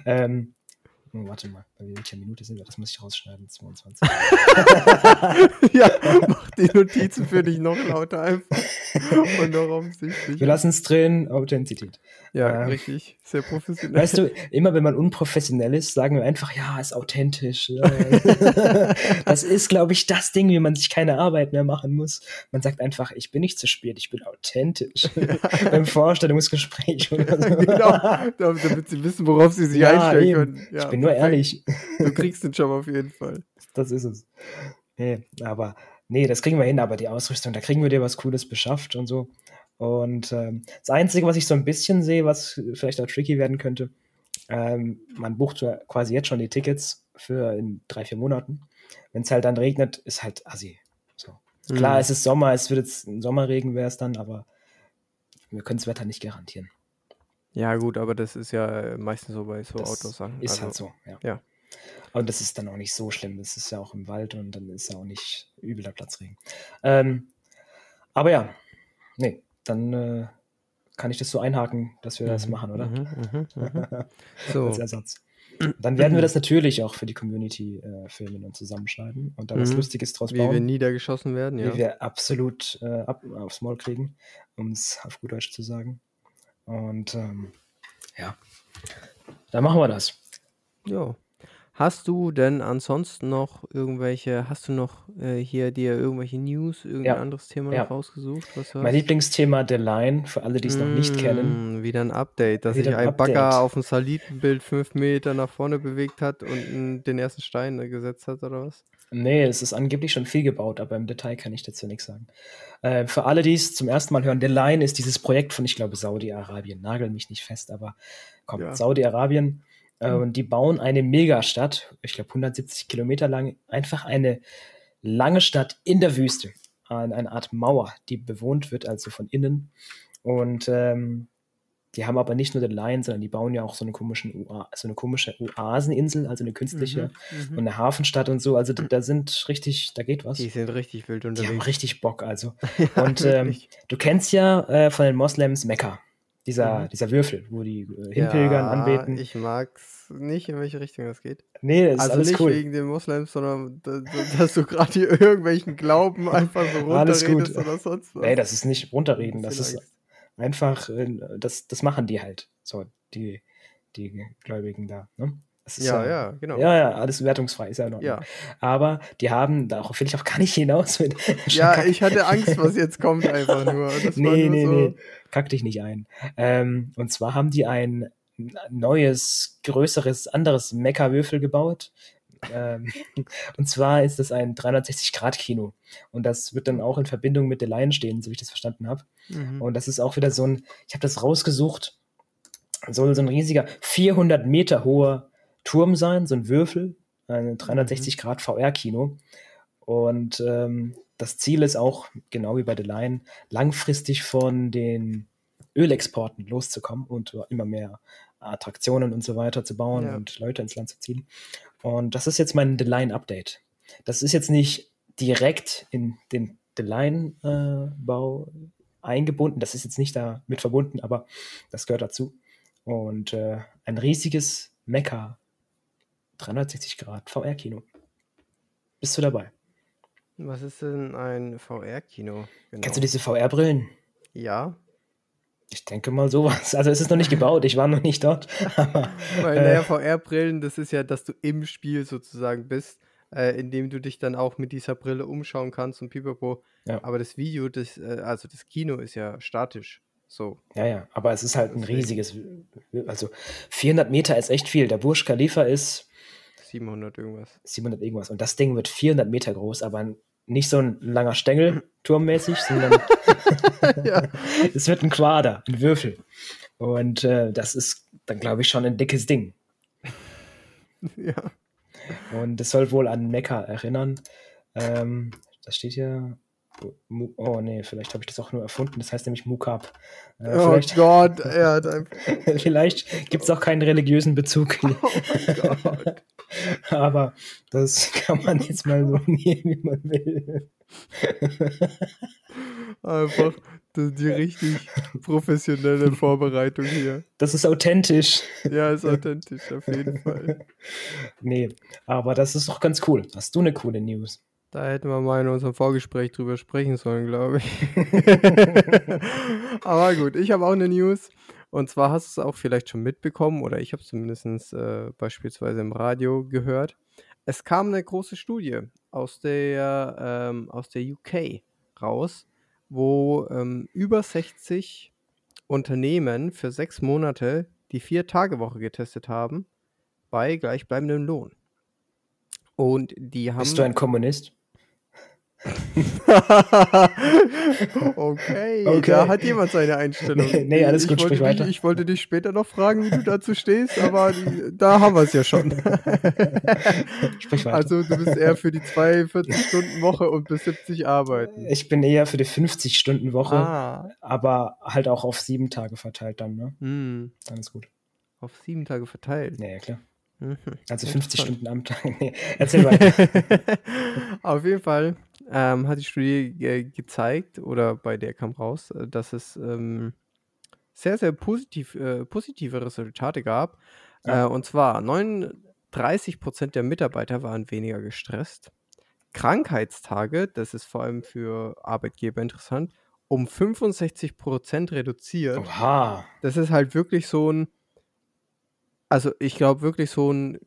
Speaker 1: ähm, Oh, warte mal, bei welcher Minute sind wir? Das muss ich rausschneiden. 22.
Speaker 2: ja, mach die Notizen für dich noch lauter einfach. Und noch offensichtlich.
Speaker 1: Wir lassen es drehen, Authentizität.
Speaker 2: Ja, ähm, richtig. Sehr professionell.
Speaker 1: Weißt du, immer wenn man unprofessionell ist, sagen wir einfach, ja, ist authentisch. das ist, glaube ich, das Ding, wie man sich keine Arbeit mehr machen muss. Man sagt einfach, ich bin nicht zu spät, ich bin authentisch. Ja. Beim Vorstellungsgespräch oder so.
Speaker 2: Genau, damit sie wissen, worauf sie sich ja, einstellen eben. können.
Speaker 1: Ja, ich bin nur ehrlich.
Speaker 2: Du kriegst den Job auf jeden Fall.
Speaker 1: Das ist es. Nee, aber nee, das kriegen wir hin, aber die Ausrüstung, da kriegen wir dir was Cooles beschafft und so. Und ähm, das Einzige, was ich so ein bisschen sehe, was vielleicht auch tricky werden könnte, ähm, man bucht quasi jetzt schon die Tickets für in drei, vier Monaten. Wenn es halt dann regnet, ist halt assi. So. Mhm. Klar, es ist Sommer, es wird jetzt ein Sommerregen wäre es dann, aber wir können das Wetter nicht garantieren.
Speaker 2: Ja, gut, aber das ist ja meistens so bei so Outdoor-Sachen.
Speaker 1: Ist also, halt so, ja.
Speaker 2: ja.
Speaker 1: Und das ist dann auch nicht so schlimm. Das ist ja auch im Wald und dann ist ja auch nicht übel der Platzregen. Ähm, aber ja, nee, dann äh, kann ich das so einhaken, dass wir mhm. das machen, oder? Mhm, mhm, mhm. so. Als Ersatz. Dann werden wir das natürlich auch für die Community äh, filmen und zusammenschneiden und da was mhm. Lustiges draus bauen.
Speaker 2: Wie wir niedergeschossen werden,
Speaker 1: ja. Wie wir absolut äh, ab, aufs Maul kriegen, um es auf gut Deutsch zu sagen. Und ähm, ja, dann machen wir das.
Speaker 2: Ja. Hast du denn ansonsten noch irgendwelche, hast du noch äh, hier dir irgendwelche News, irgendein Ja, anderes Thema ja. noch rausgesucht, was
Speaker 1: Mein Lieblingsthema The Line, für alle, die es noch nicht kennen.
Speaker 2: Mm, wieder ein Update, dass sich ein ein Bagger auf dem Satellitenbild fünf Meter nach vorne bewegt hat und den ersten Stein äh, gesetzt hat, oder was?
Speaker 1: Nee, es ist angeblich schon viel gebaut, aber im Detail kann ich dazu nichts sagen. Äh, für alle, die es zum ersten Mal hören, The Line ist dieses Projekt von, ich glaube, Saudi-Arabien. Nagel mich nicht fest, aber komm, Ja. Saudi-Arabien. Und die bauen eine Megastadt, ich glaube 170 Kilometer lang, einfach eine lange Stadt in der Wüste. Eine Art Mauer, die bewohnt wird, also von innen. Und ähm, die haben aber nicht nur den Lion, sondern die bauen ja auch so eine, komischen so eine komische Oaseninsel, also eine künstliche mhm, mhm, und eine Hafenstadt und so. Also da, da, sind richtig, da geht was.
Speaker 2: Die sind richtig wild unterwegs.
Speaker 1: Die haben richtig Bock, also. ja, und ähm, du kennst ja äh, von den Moslems Mekka. Dieser, mhm. dieser Würfel, wo die äh, hinpilgern, ja, anbeten.
Speaker 2: Ich mag's. nicht, in welche Richtung das geht.
Speaker 1: Nee, das
Speaker 2: also
Speaker 1: ist alles
Speaker 2: nicht
Speaker 1: cool.
Speaker 2: wegen den Moslems, sondern dass du gerade hier irgendwelchen Glauben einfach so runterredest oder sonst
Speaker 1: was. Nee, das ist nicht runterreden. Das ist einfach, äh, das, das machen die halt. So, die, die Gläubigen da. Ne?
Speaker 2: Ja, ja, ja, genau.
Speaker 1: Ja, ja, alles wertungsfrei, ist ja noch.
Speaker 2: Ja.
Speaker 1: Aber die haben, darauf will ich auch gar nicht hinaus. Mit
Speaker 2: ja, ich hatte Angst, was jetzt kommt, einfach nur. Das
Speaker 1: nee, nur nee, so. nee. Kack dich nicht ein. Ähm, und zwar haben die ein neues, größeres, anderes Mecha-Würfel gebaut. ähm, und zwar ist das ein 360-Grad-Kino. Und das wird dann auch in Verbindung mit der Line stehen, so wie ich das verstanden habe. Mhm. Und das ist auch wieder so ein, ich habe das rausgesucht, soll so ein riesiger, 400 Meter hoher Turm sein, so ein Würfel, ein 360 mhm. Grad VR-Kino. Und ähm, das Ziel ist auch, genau wie bei The Line, langfristig von den Ölexporten loszukommen und immer mehr Attraktionen und so weiter zu bauen ja. und Leute ins Land zu ziehen. Und das ist jetzt mein The Line Update. Das ist jetzt nicht direkt in den The Line äh, Bau eingebunden, das ist jetzt nicht damit verbunden, aber das gehört dazu. Und äh, ein riesiges Mecha 360 Grad VR-Kino. Bist du dabei?
Speaker 2: Was ist denn ein VR-Kino?
Speaker 1: Genau. Kennst du diese VR-Brillen?
Speaker 2: Ja.
Speaker 1: Ich denke mal sowas. Also es ist noch nicht gebaut, ich war noch nicht dort.
Speaker 2: Aber, Weil, naja, äh, VR-Brillen, das ist ja, dass du im Spiel sozusagen bist, äh, indem du dich dann auch mit dieser Brille umschauen kannst und pipapo. Ja. Aber das Video, das, äh, also das Kino ist ja statisch. So.
Speaker 1: Ja, ja, aber es ist halt ein riesiges, also 400 Meter ist echt viel. Der Burj Khalifa ist
Speaker 2: 700 irgendwas.
Speaker 1: 700 irgendwas. Und das Ding wird 400 Meter groß, aber nicht so ein langer Stängel, turmmäßig, sondern ja. es wird ein Quader, ein Würfel. Und äh, das ist dann, glaube ich, schon ein dickes Ding.
Speaker 2: Ja.
Speaker 1: Und es soll wohl an Mekka erinnern. Ähm, das steht hier Oh nee, vielleicht habe ich das auch nur erfunden. Das heißt nämlich Mukab.
Speaker 2: Äh, oh Gott, er hat
Speaker 1: einfach. vielleicht gibt es auch keinen religiösen Bezug. Oh Gott. Aber das kann man jetzt mal so nehmen, wie man will.
Speaker 2: Einfach die, die richtig professionelle Vorbereitung hier.
Speaker 1: Das ist authentisch.
Speaker 2: Ja, ist authentisch, auf jeden Fall.
Speaker 1: Nee, aber das ist doch ganz cool. Hast du eine coole News?
Speaker 2: Da hätten wir mal in unserem Vorgespräch drüber sprechen sollen, glaube ich. Aber gut, ich habe auch eine News. Und zwar hast du es auch vielleicht schon mitbekommen, oder ich habe es zumindest äh, beispielsweise im Radio gehört. Es kam eine große Studie aus der, ähm, aus der UK raus, wo ähm, über 60 Unternehmen für sechs Monate die Vier-Tage-Woche getestet haben bei gleichbleibendem Lohn. Und die haben.
Speaker 1: Bist du ein Kommunist?
Speaker 2: Okay, okay, da hat jemand seine Einstellung.
Speaker 1: Nee, nee alles gut, sprich
Speaker 2: weiter. Dich, ich wollte dich später noch fragen, wie du dazu stehst, aber da haben wir es ja schon.
Speaker 1: sprich weiter.
Speaker 2: Also du bist eher für die 42-Stunden-Woche und bis 70 arbeiten.
Speaker 1: Ich bin eher für die 50-Stunden-Woche, ah. aber halt auch auf sieben Tage verteilt dann, ne?
Speaker 2: Hm.
Speaker 1: Dann ist gut.
Speaker 2: Auf sieben Tage verteilt?
Speaker 1: Ja, ja klar. Mhm. Also 50 Stunden am Tag. Nee, erzähl weiter.
Speaker 2: Auf jeden Fall ähm, hat die Studie ge gezeigt, oder bei der kam raus, äh, dass es ähm, sehr, sehr positiv, äh, positive Resultate gab. Ja. Äh, und zwar 39 Prozent der Mitarbeiter waren weniger gestresst. Krankheitstage, das ist vor allem für Arbeitgeber interessant, um 65 Prozent reduziert.
Speaker 1: Oha.
Speaker 2: Das ist halt wirklich so ein also ich glaube wirklich so ein,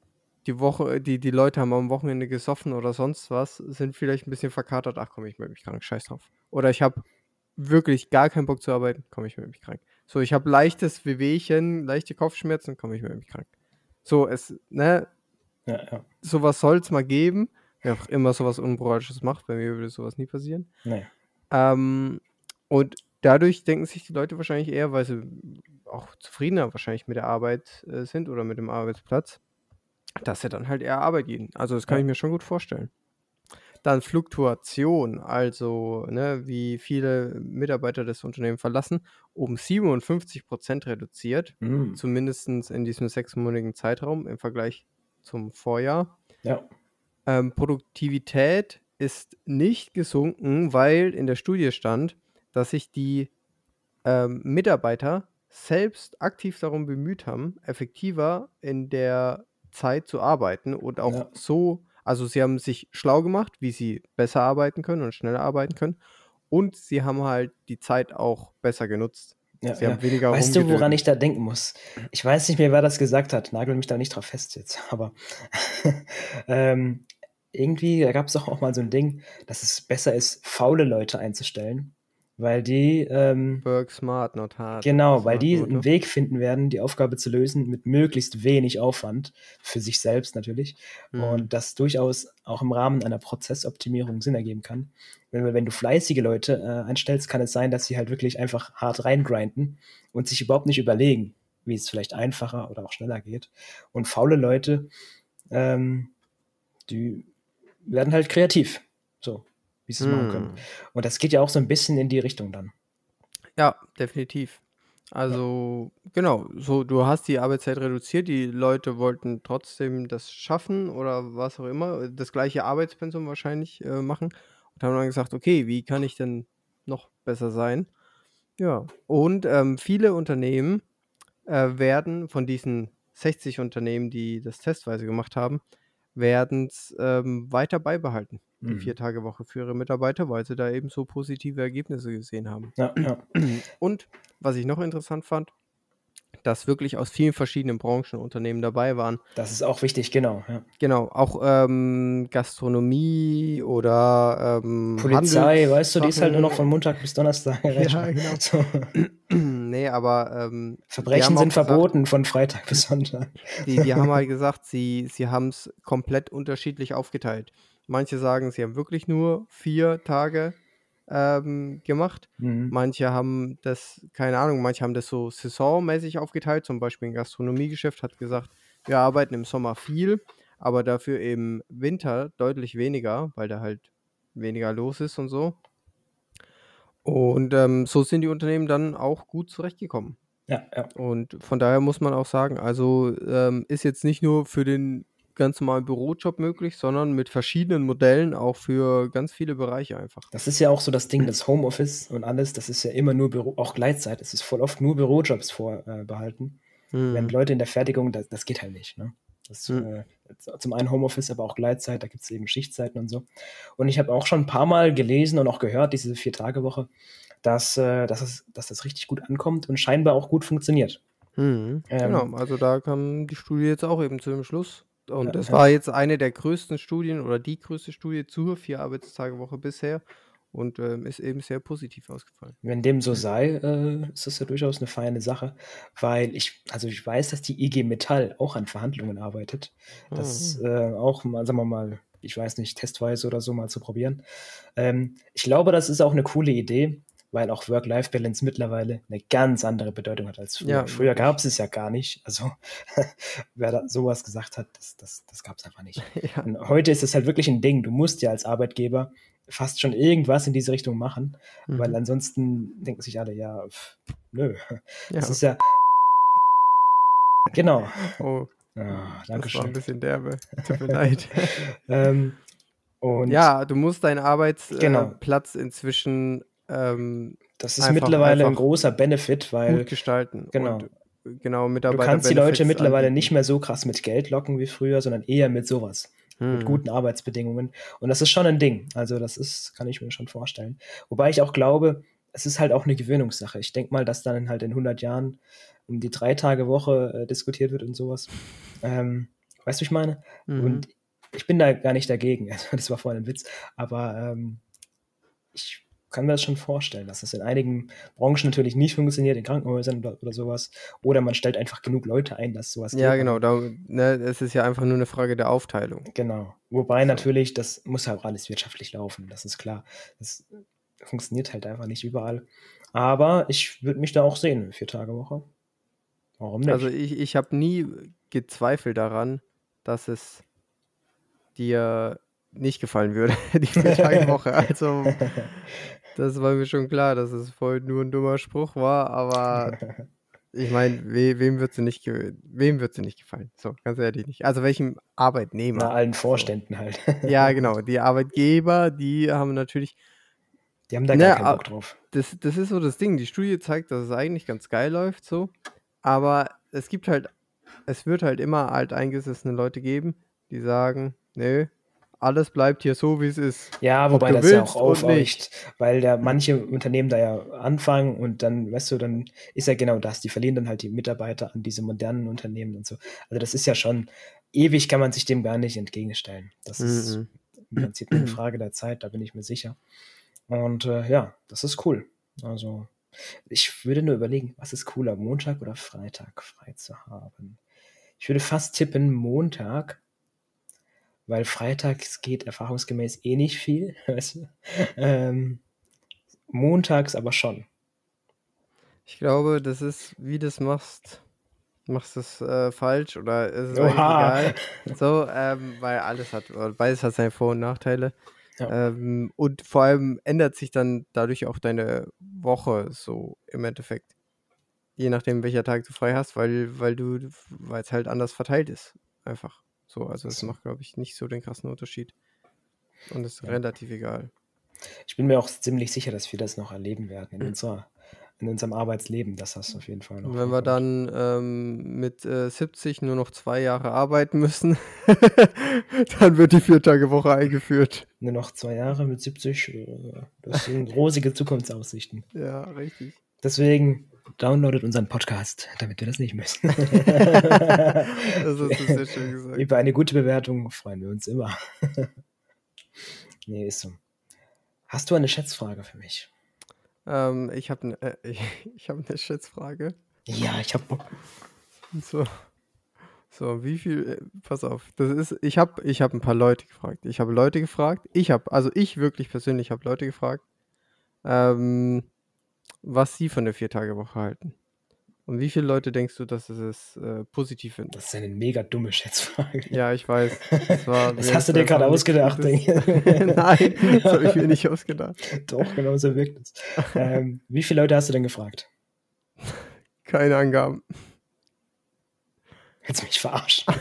Speaker 2: die Woche, die, die Leute haben am Wochenende gesoffen oder sonst was, sind vielleicht ein bisschen verkatert, ach komm, ich melde mich krank, scheiß drauf. Oder ich habe wirklich gar keinen Bock zu arbeiten, komm, ich melde mich krank. So, ich habe leichtes Wehwehchen, leichte Kopfschmerzen, komm, ich melde mich krank. So, es, ne,
Speaker 1: ja, ja.
Speaker 2: sowas soll es mal geben. Wer auch immer sowas Unmoralisches macht, bei mir würde sowas nie passieren.
Speaker 1: Nee.
Speaker 2: Ähm, und dadurch denken sich die Leute wahrscheinlich eher, weil sie auch zufriedener wahrscheinlich mit der Arbeit äh, sind oder mit dem Arbeitsplatz, dass sie dann halt eher Arbeit gehen. Also das kann ja. ich mir schon gut vorstellen. Dann Fluktuation, also ne, wie viele Mitarbeiter das Unternehmen verlassen, um 57 Prozent reduziert, mhm. zumindest in diesem sechsmonatigen Zeitraum im Vergleich zum Vorjahr.
Speaker 1: Ja.
Speaker 2: Ähm, Produktivität ist nicht gesunken, weil in der Studie stand, dass sich die ähm, Mitarbeiter selbst aktiv darum bemüht haben, effektiver in der Zeit zu arbeiten und auch ja. so, also sie haben sich schlau gemacht, wie sie besser arbeiten können und schneller arbeiten können. Und sie haben halt die Zeit auch besser genutzt.
Speaker 1: Ja, sie haben weniger Weißt du, woran ich da denken muss? Ich weiß nicht mehr, wer das gesagt hat. Nagel mich da nicht drauf fest jetzt. Aber ähm, irgendwie, gab es doch auch mal so ein Ding, dass es besser ist, faule Leute einzustellen, weil die ähm,
Speaker 2: Work smart, not hard.
Speaker 1: Genau, weil die einen Weg finden werden, die Aufgabe zu lösen mit möglichst wenig Aufwand für sich selbst natürlich mhm. und das durchaus auch im Rahmen einer Prozessoptimierung Sinn ergeben kann. Wenn, wenn du fleißige Leute äh, einstellst, kann es sein, dass sie halt wirklich einfach hart reingrinden und sich überhaupt nicht überlegen, wie es vielleicht einfacher oder auch schneller geht. Und faule Leute, ähm, die werden halt kreativ. So, wie sie es mm. machen können. Hm. Und das geht ja auch so ein bisschen in die Richtung dann.
Speaker 2: Ja, definitiv. Also, ja. genau, so du hast die Arbeitszeit reduziert, die Leute wollten trotzdem das schaffen oder was auch immer, das gleiche Arbeitspensum wahrscheinlich äh, machen und haben dann gesagt, okay, wie kann ich denn noch besser sein? Ja, und ähm, viele Unternehmen äh, werden von diesen 60 Unternehmen, die das testweise gemacht haben, werden es ähm, weiter beibehalten, die mhm. Vier-Tage-Woche für ihre Mitarbeiter, weil sie da eben so positive Ergebnisse gesehen haben. Ja, ja. Und was ich noch interessant fand, dass wirklich aus vielen verschiedenen Branchen Unternehmen dabei waren.
Speaker 1: Das ist auch wichtig, genau. Ja.
Speaker 2: Genau, auch ähm, Gastronomie oder ähm,
Speaker 1: Polizei, Handels weißt du, die ist halt nur noch von Montag bis Donnerstag. ja, genau. So.
Speaker 2: nee, aber ähm,
Speaker 1: Verbrechen sind gesagt, verboten von Freitag bis Sonntag.
Speaker 2: Die, die haben halt gesagt, sie, sie haben es komplett unterschiedlich aufgeteilt. Manche sagen, sie haben wirklich nur vier Tage ähm, gemacht. Mhm. Manche haben das, keine Ahnung, manche haben das so saisonmäßig aufgeteilt. Zum Beispiel ein Gastronomiegeschäft hat gesagt, wir arbeiten im Sommer viel, aber dafür im Winter deutlich weniger, weil da halt weniger los ist und so. Und ähm, so sind die Unternehmen dann auch gut zurechtgekommen.
Speaker 1: Ja, ja.
Speaker 2: Und von daher muss man auch sagen, also ähm, ist jetzt nicht nur für den ganz normalen Bürojob möglich, sondern mit verschiedenen Modellen auch für ganz viele Bereiche einfach.
Speaker 1: Das ist ja auch so das Ding, das Homeoffice und alles, das ist ja immer nur Büro, auch Gleitzeit. Es ist voll oft nur Bürojobs vorbehalten. Äh, hm. Wenn Leute in der Fertigung, das, das geht halt nicht. Ne? Das, hm. äh, zum einen Homeoffice, aber auch Gleitzeit, da gibt es eben Schichtzeiten und so. Und ich habe auch schon ein paar Mal gelesen und auch gehört, diese Vier-Tage-Woche, dass, äh, dass, es, dass das richtig gut ankommt und scheinbar auch gut funktioniert.
Speaker 2: Hm. Ähm, genau, also da kam die Studie jetzt auch eben zu dem Schluss, und das war jetzt eine der größten Studien oder die größte Studie zur vier Arbeitstagewoche bisher und ähm, ist eben sehr positiv ausgefallen.
Speaker 1: Wenn dem so sei, äh, ist das ja durchaus eine feine Sache, weil ich, also ich weiß, dass die IG Metall auch an Verhandlungen arbeitet. Das mhm. äh, auch mal, sagen wir mal, ich weiß nicht, testweise oder so mal zu probieren. Ähm, ich glaube, das ist auch eine coole Idee, weil auch Work-Life-Balance mittlerweile eine ganz andere Bedeutung hat als früher. Ja, früher gab es es ja gar nicht. Also wer da sowas gesagt hat, das, das, das gab es einfach nicht. Ja. Und heute ist es halt wirklich ein Ding. Du musst ja als Arbeitgeber fast schon irgendwas in diese Richtung machen, mhm. weil ansonsten denken sich alle, ja, pff, nö. Ja. Das ist ja. Genau.
Speaker 2: Oh. Ah, danke schön. Das war ein bisschen derbe. Tut mir leid. ähm, ja, du musst deinen. Arbeitsplatz genau. inzwischen ähm,
Speaker 1: das ist einfach, mittlerweile ein großer Benefit, weil.
Speaker 2: Gut gestalten.
Speaker 1: Genau. Und,
Speaker 2: genau,
Speaker 1: Mitarbeiter. Du kannst die Leute mittlerweile anbieten. nicht mehr so krass mit Geld locken wie früher, sondern eher mit sowas. Hm. Mit guten Arbeitsbedingungen. Und das ist schon ein Ding. Also, das ist, kann ich mir schon vorstellen. Wobei ich auch glaube, es ist halt auch eine Gewöhnungssache. Ich denke mal, dass dann halt in 100 Jahren um die Drei-Tage-Woche äh, diskutiert wird und sowas. Ähm, weißt du, ich meine? Mhm. Und ich bin da gar nicht dagegen. Also, das war vorhin ein Witz. Aber ähm, ich kann mir das schon vorstellen, dass das in einigen Branchen natürlich nicht funktioniert, in Krankenhäusern oder, oder sowas. Oder man stellt einfach genug Leute ein, dass sowas
Speaker 2: Ja, geht. genau. Da, ne, es ist ja einfach nur eine Frage der Aufteilung.
Speaker 1: Genau. Wobei so. natürlich, das muss ja auch alles wirtschaftlich laufen, das ist klar. Das funktioniert halt einfach nicht überall. Aber ich würde mich da auch sehen, vier Tage Woche.
Speaker 2: Warum nicht? Also ich, ich habe nie gezweifelt daran, dass es dir nicht gefallen würde, die Woche. Also Das war mir schon klar, dass es voll nur ein dummer Spruch war, aber ich meine, we, wem wird sie nicht, wem wird sie nicht gefallen? So, ganz ehrlich nicht. Also welchem Arbeitnehmer?
Speaker 1: Na, allen Vorständen so. halt.
Speaker 2: ja, genau. Die Arbeitgeber, die haben natürlich
Speaker 1: Die haben da gar keinen Bock drauf.
Speaker 2: Das, das ist so das Ding. Die Studie zeigt, dass es eigentlich ganz geil läuft, so. Aber es gibt halt, es wird halt immer alteingesessene Leute geben, die sagen, nö, alles bleibt hier so, wie es ist.
Speaker 1: Ja, wobei das ja auch aufweicht, weil da manche Unternehmen da ja anfangen und dann, weißt du, dann ist ja genau das. Die verlieren dann halt die Mitarbeiter an diese modernen Unternehmen und so. Also das ist ja schon, ewig kann man sich dem gar nicht entgegenstellen. Das ist mhm. im Prinzip eine Frage der Zeit, da bin ich mir sicher. Und äh, ja, das ist cool. Also ich würde nur überlegen, was ist cooler, Montag oder Freitag frei zu haben. Ich würde fast tippen Montag, weil freitags geht erfahrungsgemäß eh nicht viel. Weißt du? ähm, montags aber schon.
Speaker 2: Ich glaube, das ist, wie du es machst, machst du es äh, falsch oder ist es egal. So, ähm, weil alles hat, beides hat seine Vor- und Nachteile. Ja. Ähm, und vor allem ändert sich dann dadurch auch deine Woche so im Endeffekt. Je nachdem, welcher Tag du frei hast, weil, weil du, weil es halt anders verteilt ist. Einfach. So, also es macht, glaube ich, nicht so den krassen Unterschied. Und ist ja. relativ egal.
Speaker 1: Ich bin mir auch ziemlich sicher, dass wir das noch erleben werden in unserer in unserem Arbeitsleben, dass das auf jeden Fall noch.
Speaker 2: Wenn wir dann ähm, mit äh, 70 nur noch zwei Jahre arbeiten müssen, dann wird die Vier-Tage-Woche eingeführt.
Speaker 1: Nur noch zwei Jahre mit 70, äh, das sind rosige Zukunftsaussichten.
Speaker 2: Ja, richtig.
Speaker 1: Deswegen downloadet unseren Podcast, damit wir das nicht müssen. das ist sehr schön gesagt. Über eine gute Bewertung freuen wir uns immer. nee, ist so. Hast du eine Schätzfrage für mich?
Speaker 2: Ähm, ich habe ne, äh, ich, ich hab eine Schätzfrage.
Speaker 1: Ja, ich habe.
Speaker 2: So. So, wie viel. Äh, pass auf. Das ist. Ich habe ich hab ein paar Leute gefragt. Ich habe Leute gefragt. Ich habe, also ich wirklich persönlich habe Leute gefragt, ähm, was sie von der Vier-Tage-Woche halten. Und wie viele Leute denkst du, dass es äh, positiv finden?
Speaker 1: Das ist eine mega dumme Schätzfrage.
Speaker 2: Ja, ich weiß.
Speaker 1: Das, war, das hast du dir gerade ausgedacht, denke
Speaker 2: Nein, das habe ich mir nicht ausgedacht.
Speaker 1: Doch, genau so wirkt es. Ähm, wie viele Leute hast du denn gefragt?
Speaker 2: Keine Angaben.
Speaker 1: Du mich verarschen?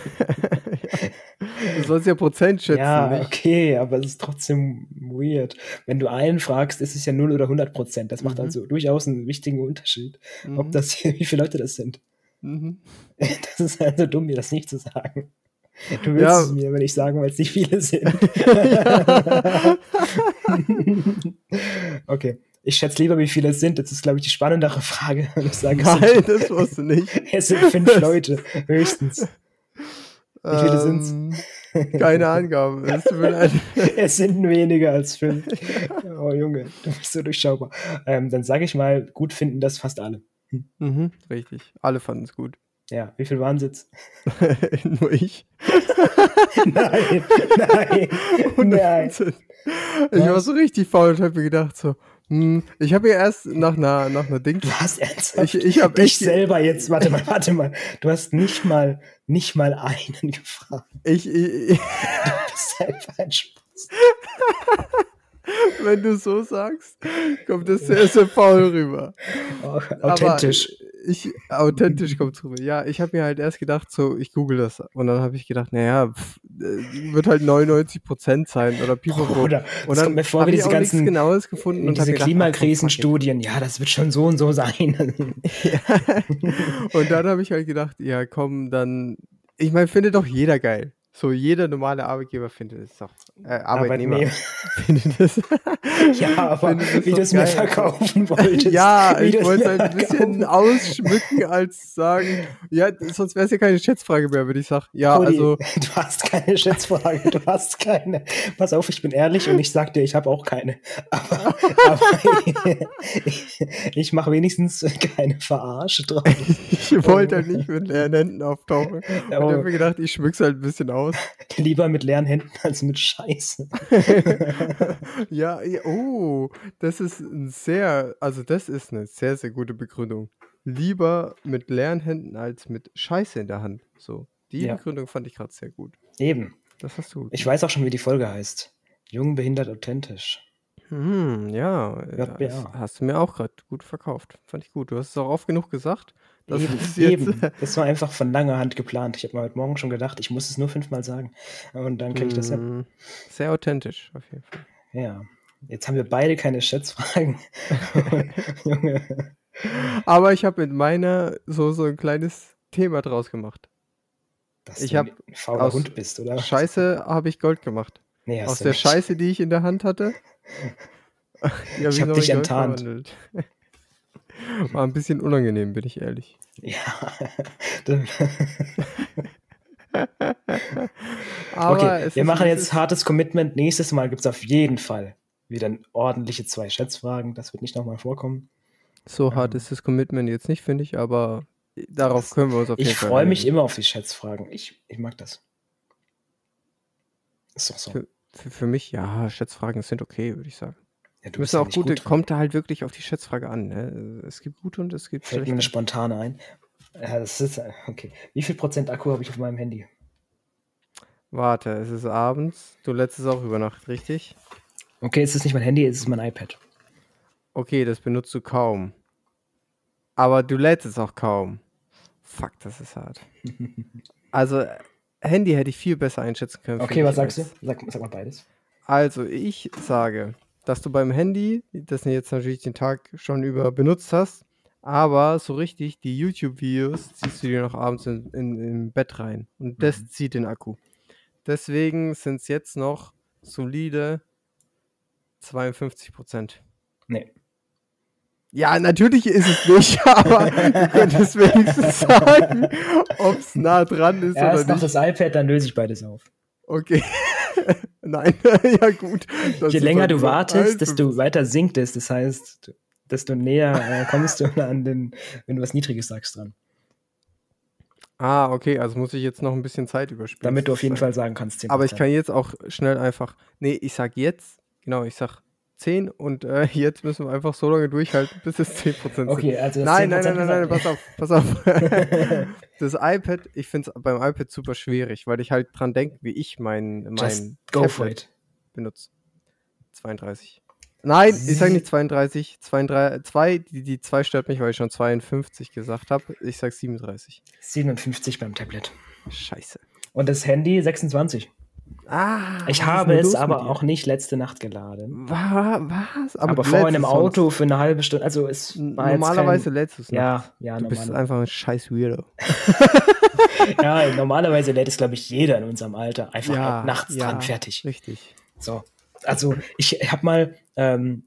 Speaker 2: Du sollst ja Prozent schätzen.
Speaker 1: Ja, nicht? okay, aber es ist trotzdem weird. Wenn du einen fragst, ist es ja 0 oder 100 Prozent. Das macht mhm. also durchaus einen wichtigen Unterschied, mhm. ob das wie viele Leute das sind. Mhm. Das ist also dumm, mir das nicht zu sagen. Du willst ja. es mir aber nicht sagen, weil es nicht viele sind. okay. Ich schätze lieber, wie viele es sind. Das ist, glaube ich, die spannendere Frage.
Speaker 2: Ich sage, Nein, sind, das wusste nicht.
Speaker 1: Es sind fünf Leute, höchstens. Wie viele sind
Speaker 2: es? Keine Angaben. Es,
Speaker 1: sind weniger als fünf. Oh Junge, du bist so durchschaubar. Ähm, dann sage ich mal, gut finden das fast alle.
Speaker 2: Hm. Mhm, richtig. Alle fanden es gut.
Speaker 1: Ja, wie viel waren es jetzt?
Speaker 2: Nur ich.
Speaker 1: nein, nein, nein.
Speaker 2: Ich war so richtig faul und habe mir gedacht so, ich habe ja erst nach einer, nach einer Ding.
Speaker 1: Was ernsthaft? Ich, ich habe dich selber jetzt. Warte mal, warte mal. Du hast nicht mal, nicht mal einen gefragt.
Speaker 2: Ich, ich, ich. Du bist selber ein Spaß. Wenn du so sagst, kommt das sehr, sehr faul rüber.
Speaker 1: Oh, authentisch.
Speaker 2: Aber ich, authentisch kommt rüber. Ja, ich habe mir halt erst gedacht, so, ich google das. Und dann habe ich gedacht, naja, pff, äh, wird halt 99 Prozent sein oder Pipapo.
Speaker 1: Oder, und dann kommt mir vor, wie diese ganzen
Speaker 2: Genaues gefunden
Speaker 1: und diese Klimakrisenstudien. Ja, das wird schon so und so sein.
Speaker 2: ja. Und dann habe ich halt gedacht, ja, komm, dann, ich meine, findet doch jeder geil. So jeder normale Arbeitgeber findet es doch. Äh, Arbeitnehmer, Arbeitnehmer.
Speaker 1: ja, aber wie du es mir verkaufen wolltest.
Speaker 2: ja, ich wollte es halt ein bisschen ausschmücken, als sagen, ja, sonst wäre es ja keine Schätzfrage mehr, würde ich sagen. Ja, Cody, also.
Speaker 1: Du hast keine Schätzfrage, du hast keine. Pass auf, ich bin ehrlich und ich sag dir, ich habe auch keine. Aber, aber ich, ich mache wenigstens keine Verarsche drauf.
Speaker 2: ich wollte halt nicht mit leeren Händen auftauchen. Oh. Und ich habe mir gedacht, ich schmück's halt ein bisschen aus aus.
Speaker 1: Lieber mit leeren Händen als mit Scheiße.
Speaker 2: ja, oh, das ist ein sehr, also das ist eine sehr, sehr gute Begründung. Lieber mit leeren Händen als mit Scheiße in der Hand. So, die ja. Begründung fand ich gerade sehr gut.
Speaker 1: Eben.
Speaker 2: Das hast du.
Speaker 1: Ich weiß auch schon, wie die Folge heißt. Jung, behindert, authentisch.
Speaker 2: Hm, ja, ja hast du mir auch gerade gut verkauft. Fand ich gut. Du hast es auch oft genug gesagt.
Speaker 1: Das eben, eben. Das war einfach von langer Hand geplant. Ich habe mir heute Morgen schon gedacht, ich muss es nur fünfmal sagen. Und dann kriege ich das hin.
Speaker 2: Hm, sehr authentisch, auf jeden Fall.
Speaker 1: Ja. Jetzt haben wir beide keine Schätzfragen.
Speaker 2: Junge. Aber ich habe mit meiner so, so ein kleines Thema draus gemacht.
Speaker 1: Dass ich du ein fauler Hund bist, oder?
Speaker 2: Scheiße habe ich Gold gemacht. Nee, aus der nicht. Scheiße, die ich in der Hand hatte.
Speaker 1: ja, ich habe dich enttarnt.
Speaker 2: War ein bisschen unangenehm, bin ich ehrlich.
Speaker 1: Ja. okay, wir machen jetzt hartes Commitment. Nächstes Mal gibt es auf jeden Fall wieder ordentliche zwei Schätzfragen. Das wird nicht nochmal vorkommen.
Speaker 2: So ähm, hart ist das Commitment jetzt nicht, finde ich, aber darauf können wir uns auf
Speaker 1: jeden ich Fall. Ich freue mich immer auf die Schätzfragen. Ich, ich mag das.
Speaker 2: Ist doch so. Für, für, mich, ja, Schätzfragen sind okay, würde ich sagen. Ja, du bist auch gute, gut kommt da halt wirklich auf die Schätzfrage an. Ne? Es gibt gute und es gibt
Speaker 1: Fällt schlechte. mir eine spontane ein. Ja, das ist, okay. Wie viel Prozent Akku habe ich auf meinem Handy?
Speaker 2: Warte, es ist abends. Du lädst es auch über Nacht, richtig?
Speaker 1: Okay, es ist nicht mein Handy, es ist mein iPad.
Speaker 2: Okay, das benutzt du kaum. Aber du lädst es auch kaum. Fuck, das ist hart. also, Handy hätte ich viel besser einschätzen können.
Speaker 1: Okay, was sagst du? Sag, sag mal beides.
Speaker 2: Also, ich sage, dass du beim Handy, das du jetzt natürlich den Tag schon über benutzt hast, aber so richtig die YouTube-Videos ziehst du dir noch abends in, in, im Bett rein. Und das mhm. zieht den Akku. Deswegen sind es jetzt noch solide 52 Prozent.
Speaker 1: Nee.
Speaker 2: Ja, natürlich ist es nicht, aber du könntest wenigstens sagen, ob es nah dran ist
Speaker 1: Erst oder nicht. noch das iPad, dann löse ich beides auf.
Speaker 2: Okay. Nein, ja gut.
Speaker 1: Je länger du wartest, desto weiter sinkt es. Das heißt, desto näher äh, kommst du an den, wenn du was Niedriges sagst, dran.
Speaker 2: Ah, okay, also muss ich jetzt noch ein bisschen Zeit überspielen.
Speaker 1: Damit du auf jeden Fall sagen kannst.
Speaker 2: 10%. Aber ich kann jetzt auch schnell einfach, nee, ich sag jetzt, genau, ich sag 10 und äh, jetzt müssen wir einfach so lange durchhalten, bis es 10% sind.
Speaker 1: Okay, also
Speaker 2: das nein, 10% nein, nein, nein, nein, pass auf, pass auf. das iPad, ich finde es beim iPad super schwierig, weil ich halt dran denke, wie ich mein, mein
Speaker 1: Tablet
Speaker 2: benutze. 32. Nein, ich sage nicht 32, 32 2, die, die 2 stört mich, weil ich schon 52 gesagt habe. Ich sage 37.
Speaker 1: 57 beim Tablet.
Speaker 2: Scheiße.
Speaker 1: Und das Handy 26.
Speaker 2: Ah,
Speaker 1: ich habe es aber auch nicht letzte Nacht geladen.
Speaker 2: Was?
Speaker 1: Aber, aber vorhin im Auto für eine halbe Stunde. Also es
Speaker 2: war Normalerweise kein... lädst du es
Speaker 1: Ja, ja,
Speaker 2: Du bist einfach ein scheiß Weirdo.
Speaker 1: ja, normalerweise lädt es, glaube ich, jeder in unserem Alter. Einfach ja, nachts ja, dran, fertig.
Speaker 2: Richtig.
Speaker 1: So. Also ich habe mal ähm,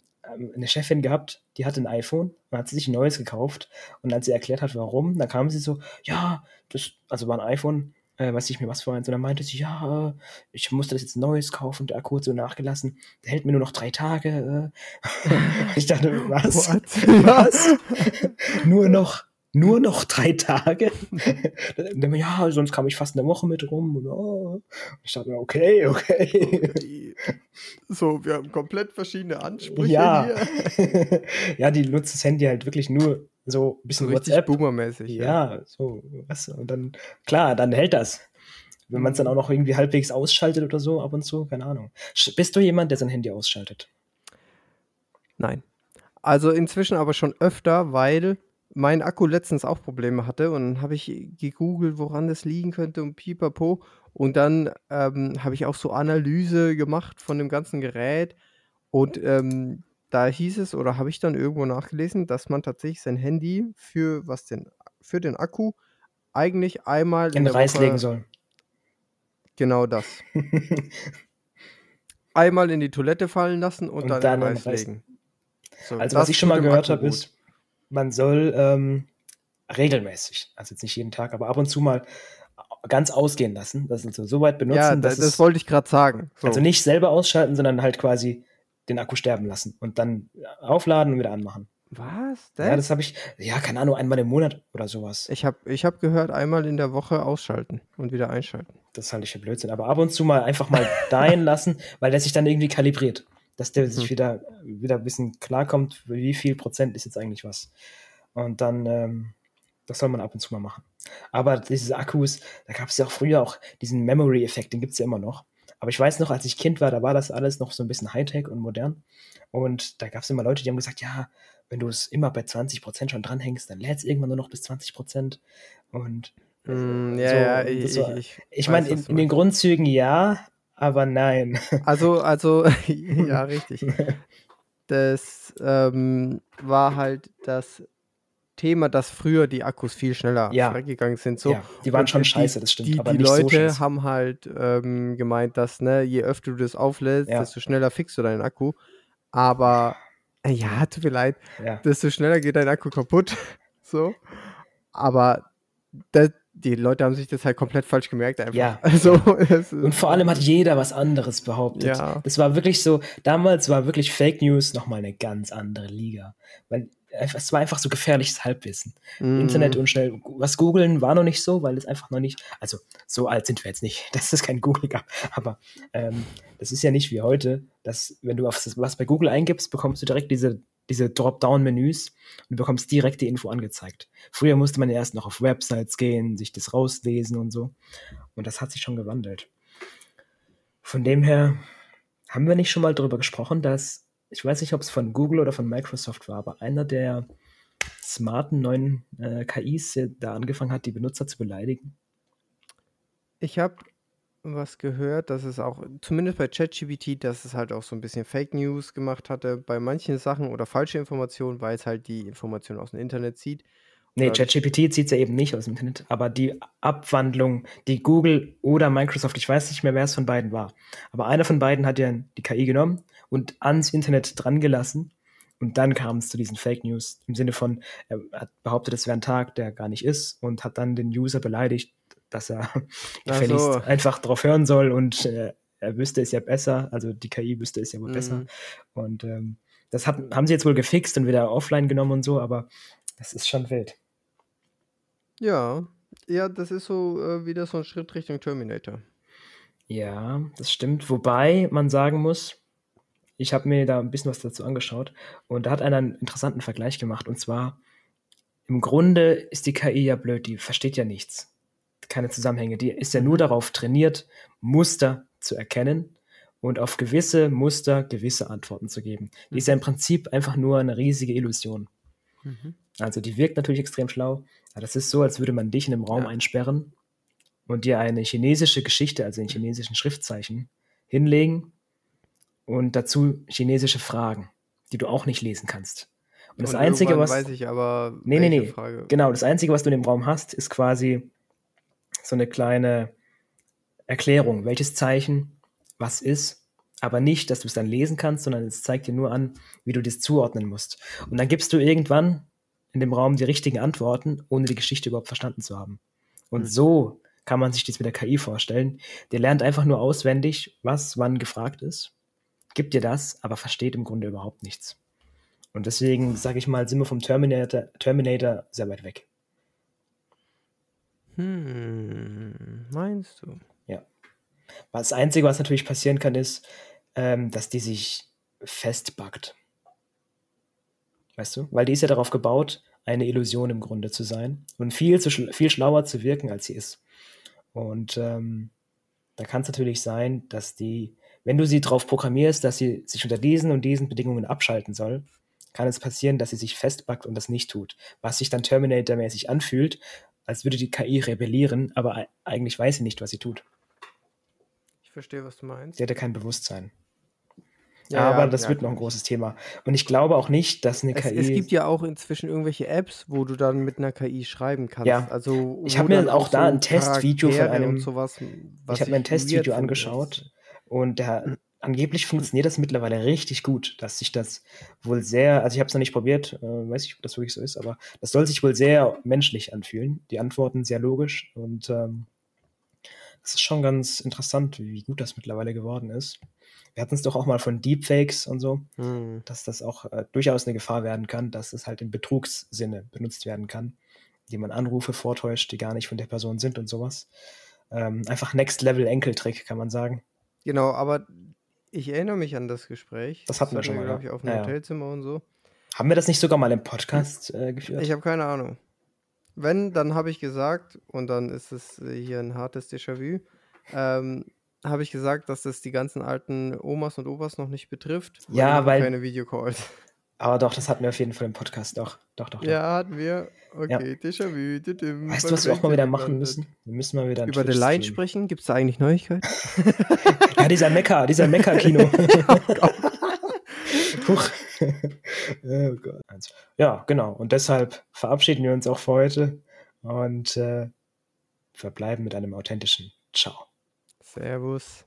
Speaker 1: eine Chefin gehabt, die hatte ein iPhone und hat sich ein neues gekauft. Und als sie erklärt hat, warum, dann kam sie so, ja, das, also war ein iPhone, äh, weiß ich mir was. Und dann meinte sie, ja, äh, ich musste das jetzt Neues kaufen, der Akku hat so nachgelassen, der hält mir nur noch drei Tage. Äh. ich dachte, was? was? nur noch nur noch drei Tage. ja, sonst kam ich fast eine Woche mit rum. Und, oh. Ich dachte mir, okay, okay.
Speaker 2: So, wir haben komplett verschiedene Ansprüche
Speaker 1: ja. hier. ja, die nutzt das Handy halt wirklich nur so ein bisschen so
Speaker 2: WhatsApp. Boomermäßig.
Speaker 1: Ja, ja, so, was? Und dann, klar, dann hält das. Wenn man es dann auch noch irgendwie halbwegs ausschaltet oder so, ab und zu, keine Ahnung. Bist du jemand, der sein Handy ausschaltet?
Speaker 2: Nein. Also inzwischen aber schon öfter, weil mein Akku letztens auch Probleme hatte und dann habe ich gegoogelt, woran das liegen könnte und pipapo. Und dann ähm, habe ich auch so Analyse gemacht von dem ganzen Gerät und ähm, da hieß es oder habe ich dann irgendwo nachgelesen, dass man tatsächlich sein Handy für was denn für den Akku eigentlich einmal
Speaker 1: in, in den Reis Woche, legen soll.
Speaker 2: Genau das. einmal in die Toilette fallen lassen und, und dann, dann in den Reis, legen.
Speaker 1: So, also was ich schon mal gehört habe ist, man soll ähm, regelmäßig, also jetzt nicht jeden Tag, aber ab und zu mal ganz ausgehen lassen, das also so weit benutzen. Ja,
Speaker 2: das, das wollte ich gerade sagen.
Speaker 1: So. Also nicht selber ausschalten, sondern halt quasi den Akku sterben lassen und dann aufladen und wieder anmachen.
Speaker 2: Was?
Speaker 1: Das? Ja, das habe ich, ja, keine Ahnung, einmal im Monat oder sowas.
Speaker 2: Ich habe ich hab gehört, einmal in der Woche ausschalten und wieder einschalten.
Speaker 1: Das halte ich für Blödsinn, aber ab und zu mal einfach mal dahin lassen, weil der sich dann irgendwie kalibriert dass der sich hm. wieder, wieder ein bisschen klarkommt, wie viel Prozent ist jetzt eigentlich was. Und dann, ähm, das soll man ab und zu mal machen. Aber diese Akkus, da gab es ja auch früher auch diesen Memory-Effekt, den gibt es ja immer noch. Aber ich weiß noch, als ich Kind war, da war das alles noch so ein bisschen Hightech und modern. Und da gab es immer Leute, die haben gesagt, ja, wenn du es immer bei 20% schon dranhängst, dann lädt es irgendwann nur noch bis 20%. Und
Speaker 2: mm, ja, so, ja,
Speaker 1: ich, ich, ich, ich meine, in, in den Grundzügen ja, aber nein.
Speaker 2: Also, also, ja, richtig. Das ähm, war halt das Thema, dass früher die Akkus viel schneller
Speaker 1: ja.
Speaker 2: weggegangen sind. So. Ja,
Speaker 1: die waren schon scheiße, das stimmt.
Speaker 2: Die,
Speaker 1: aber
Speaker 2: die
Speaker 1: nicht
Speaker 2: Leute
Speaker 1: so
Speaker 2: haben halt ähm, gemeint, dass ne, je öfter du das auflädst, ja. desto schneller fixst du deinen Akku. Aber äh, ja, tut mir leid, desto schneller geht dein Akku kaputt. so. Aber das, die Leute haben sich das halt komplett falsch gemerkt einfach.
Speaker 1: Ja.
Speaker 2: Also,
Speaker 1: und vor allem hat jeder was anderes behauptet.
Speaker 2: Ja.
Speaker 1: Das war wirklich so, damals war wirklich Fake News nochmal eine ganz andere Liga. Weil es war einfach so gefährliches Halbwissen. Mm. Internet und schnell was googeln war noch nicht so, weil es einfach noch nicht, also so alt sind wir jetzt nicht, dass es kein Google gab, aber ähm, das ist ja nicht wie heute, dass wenn du auf was bei Google eingibst, bekommst du direkt diese diese Dropdown-Menüs und bekommst direkt die Info angezeigt. Früher musste man erst noch auf Websites gehen, sich das rauslesen und so. Und das hat sich schon gewandelt. Von dem her haben wir nicht schon mal darüber gesprochen, dass, ich weiß nicht, ob es von Google oder von Microsoft war, aber einer der smarten neuen äh, KIs da angefangen hat, die Benutzer zu beleidigen.
Speaker 2: Ich habe was gehört, dass es auch, zumindest bei ChatGPT, dass es halt auch so ein bisschen Fake News gemacht hatte bei manchen Sachen oder falsche Informationen, weil es halt die Informationen aus dem Internet zieht.
Speaker 1: Nee, ChatGPT zieht es ja eben nicht aus dem Internet, aber die Abwandlung, die Google oder Microsoft, ich weiß nicht mehr, wer es von beiden war, aber einer von beiden hat ja die KI genommen und ans Internet dran gelassen und dann kam es zu diesen Fake News im Sinne von, er hat behauptet, es wäre ein Tag, der gar nicht ist und hat dann den User beleidigt, dass er so. einfach drauf hören soll und äh, er wüsste es ja besser, also die KI wüsste es ja wohl mhm. besser. Und ähm, das hat, haben sie jetzt wohl gefixt und wieder offline genommen und so, aber das ist schon wild.
Speaker 2: Ja, ja, das ist so äh, wieder so ein Schritt Richtung Terminator.
Speaker 1: Ja, das stimmt. Wobei man sagen muss, ich habe mir da ein bisschen was dazu angeschaut und da hat einer einen interessanten Vergleich gemacht. Und zwar, im Grunde ist die KI ja blöd, die versteht ja nichts keine Zusammenhänge. Die ist ja nur darauf trainiert, Muster zu erkennen und auf gewisse Muster gewisse Antworten zu geben. Die ist ja im Prinzip einfach nur eine riesige Illusion. Mhm. Also die wirkt natürlich extrem schlau, aber das ist so, als würde man dich in einem Raum ja. einsperren und dir eine chinesische Geschichte, also in chinesischen Schriftzeichen, hinlegen und dazu chinesische Fragen, die du auch nicht lesen kannst. Und das und Einzige, was.
Speaker 2: weiß ich aber.
Speaker 1: Nee, nee, nee. Frage. Genau, das Einzige, was du in dem Raum hast, ist quasi so eine kleine Erklärung, welches Zeichen was ist, aber nicht, dass du es dann lesen kannst, sondern es zeigt dir nur an, wie du das zuordnen musst. Und dann gibst du irgendwann in dem Raum die richtigen Antworten, ohne die Geschichte überhaupt verstanden zu haben. Und mhm. so kann man sich das mit der KI vorstellen. Der lernt einfach nur auswendig, was wann gefragt ist, gibt dir das, aber versteht im Grunde überhaupt nichts. Und deswegen, sage ich mal, sind wir vom Terminator, Terminator sehr weit weg.
Speaker 2: Hm, meinst du?
Speaker 1: Ja. Das Einzige, was natürlich passieren kann, ist, ähm, dass die sich festbackt. Weißt du? Weil die ist ja darauf gebaut, eine Illusion im Grunde zu sein und viel, zu schl viel schlauer zu wirken, als sie ist. Und ähm, da kann es natürlich sein, dass die, wenn du sie darauf programmierst, dass sie sich unter diesen und diesen Bedingungen abschalten soll, kann es passieren, dass sie sich festbackt und das nicht tut. Was sich dann Terminator-mäßig anfühlt, als würde die KI rebellieren, aber eigentlich weiß sie nicht, was sie tut.
Speaker 2: Ich verstehe, was du meinst.
Speaker 1: Sie hätte kein Bewusstsein. Ja, aber das ja, wird noch ein großes Thema. Und ich glaube auch nicht, dass eine
Speaker 2: es,
Speaker 1: KI.
Speaker 2: Es gibt ja auch inzwischen irgendwelche Apps, wo du dann mit einer KI schreiben kannst.
Speaker 1: Ja.
Speaker 2: Also,
Speaker 1: ich habe mir auch da so ein Testvideo von einem. Sowas, ich habe mir ein Testvideo angeschaut und der angeblich funktioniert das mittlerweile richtig gut, dass sich das wohl sehr, also ich habe es noch nicht probiert, äh, weiß ich, ob das wirklich so ist, aber das soll sich wohl sehr menschlich anfühlen. Die Antworten sehr logisch und ähm, das ist schon ganz interessant, wie gut das mittlerweile geworden ist. Wir hatten es doch auch mal von Deepfakes und so, hm. dass das auch äh, durchaus eine Gefahr werden kann, dass es halt im Betrugssinne benutzt werden kann, indem man Anrufe vortäuscht, die gar nicht von der Person sind und sowas. Ähm, einfach Next Level Enkeltrick, kann man sagen.
Speaker 2: Genau, aber ich erinnere mich an das Gespräch.
Speaker 1: Das hatten wir schon mal.
Speaker 2: glaube ich, auf dem ja, Hotelzimmer und so.
Speaker 1: Haben wir das nicht sogar mal im Podcast äh, geführt?
Speaker 2: Ich habe keine Ahnung. Wenn, dann habe ich gesagt, und dann ist es äh, hier ein hartes Déjà-vu, ähm, habe ich gesagt, dass das die ganzen alten Omas und Opas noch nicht betrifft.
Speaker 1: Weil ja, weil
Speaker 2: keine Videocalls.
Speaker 1: Aber doch, das hatten wir auf jeden Fall im Podcast. Doch, doch, doch. doch.
Speaker 2: Ja, hatten wir. Okay, ja.
Speaker 1: Déjà-vu. Weißt du, was wir auch mal wieder machen müssen? Wir müssen mal wieder
Speaker 2: Über The Line sprechen? Gibt es da eigentlich Neuigkeiten?
Speaker 1: ja, dieser Mecker, dieser Mecker-Kino. oh oh Gott. Ja, genau. Und deshalb verabschieden wir uns auch für heute und äh, verbleiben mit einem authentischen Ciao.
Speaker 2: Servus.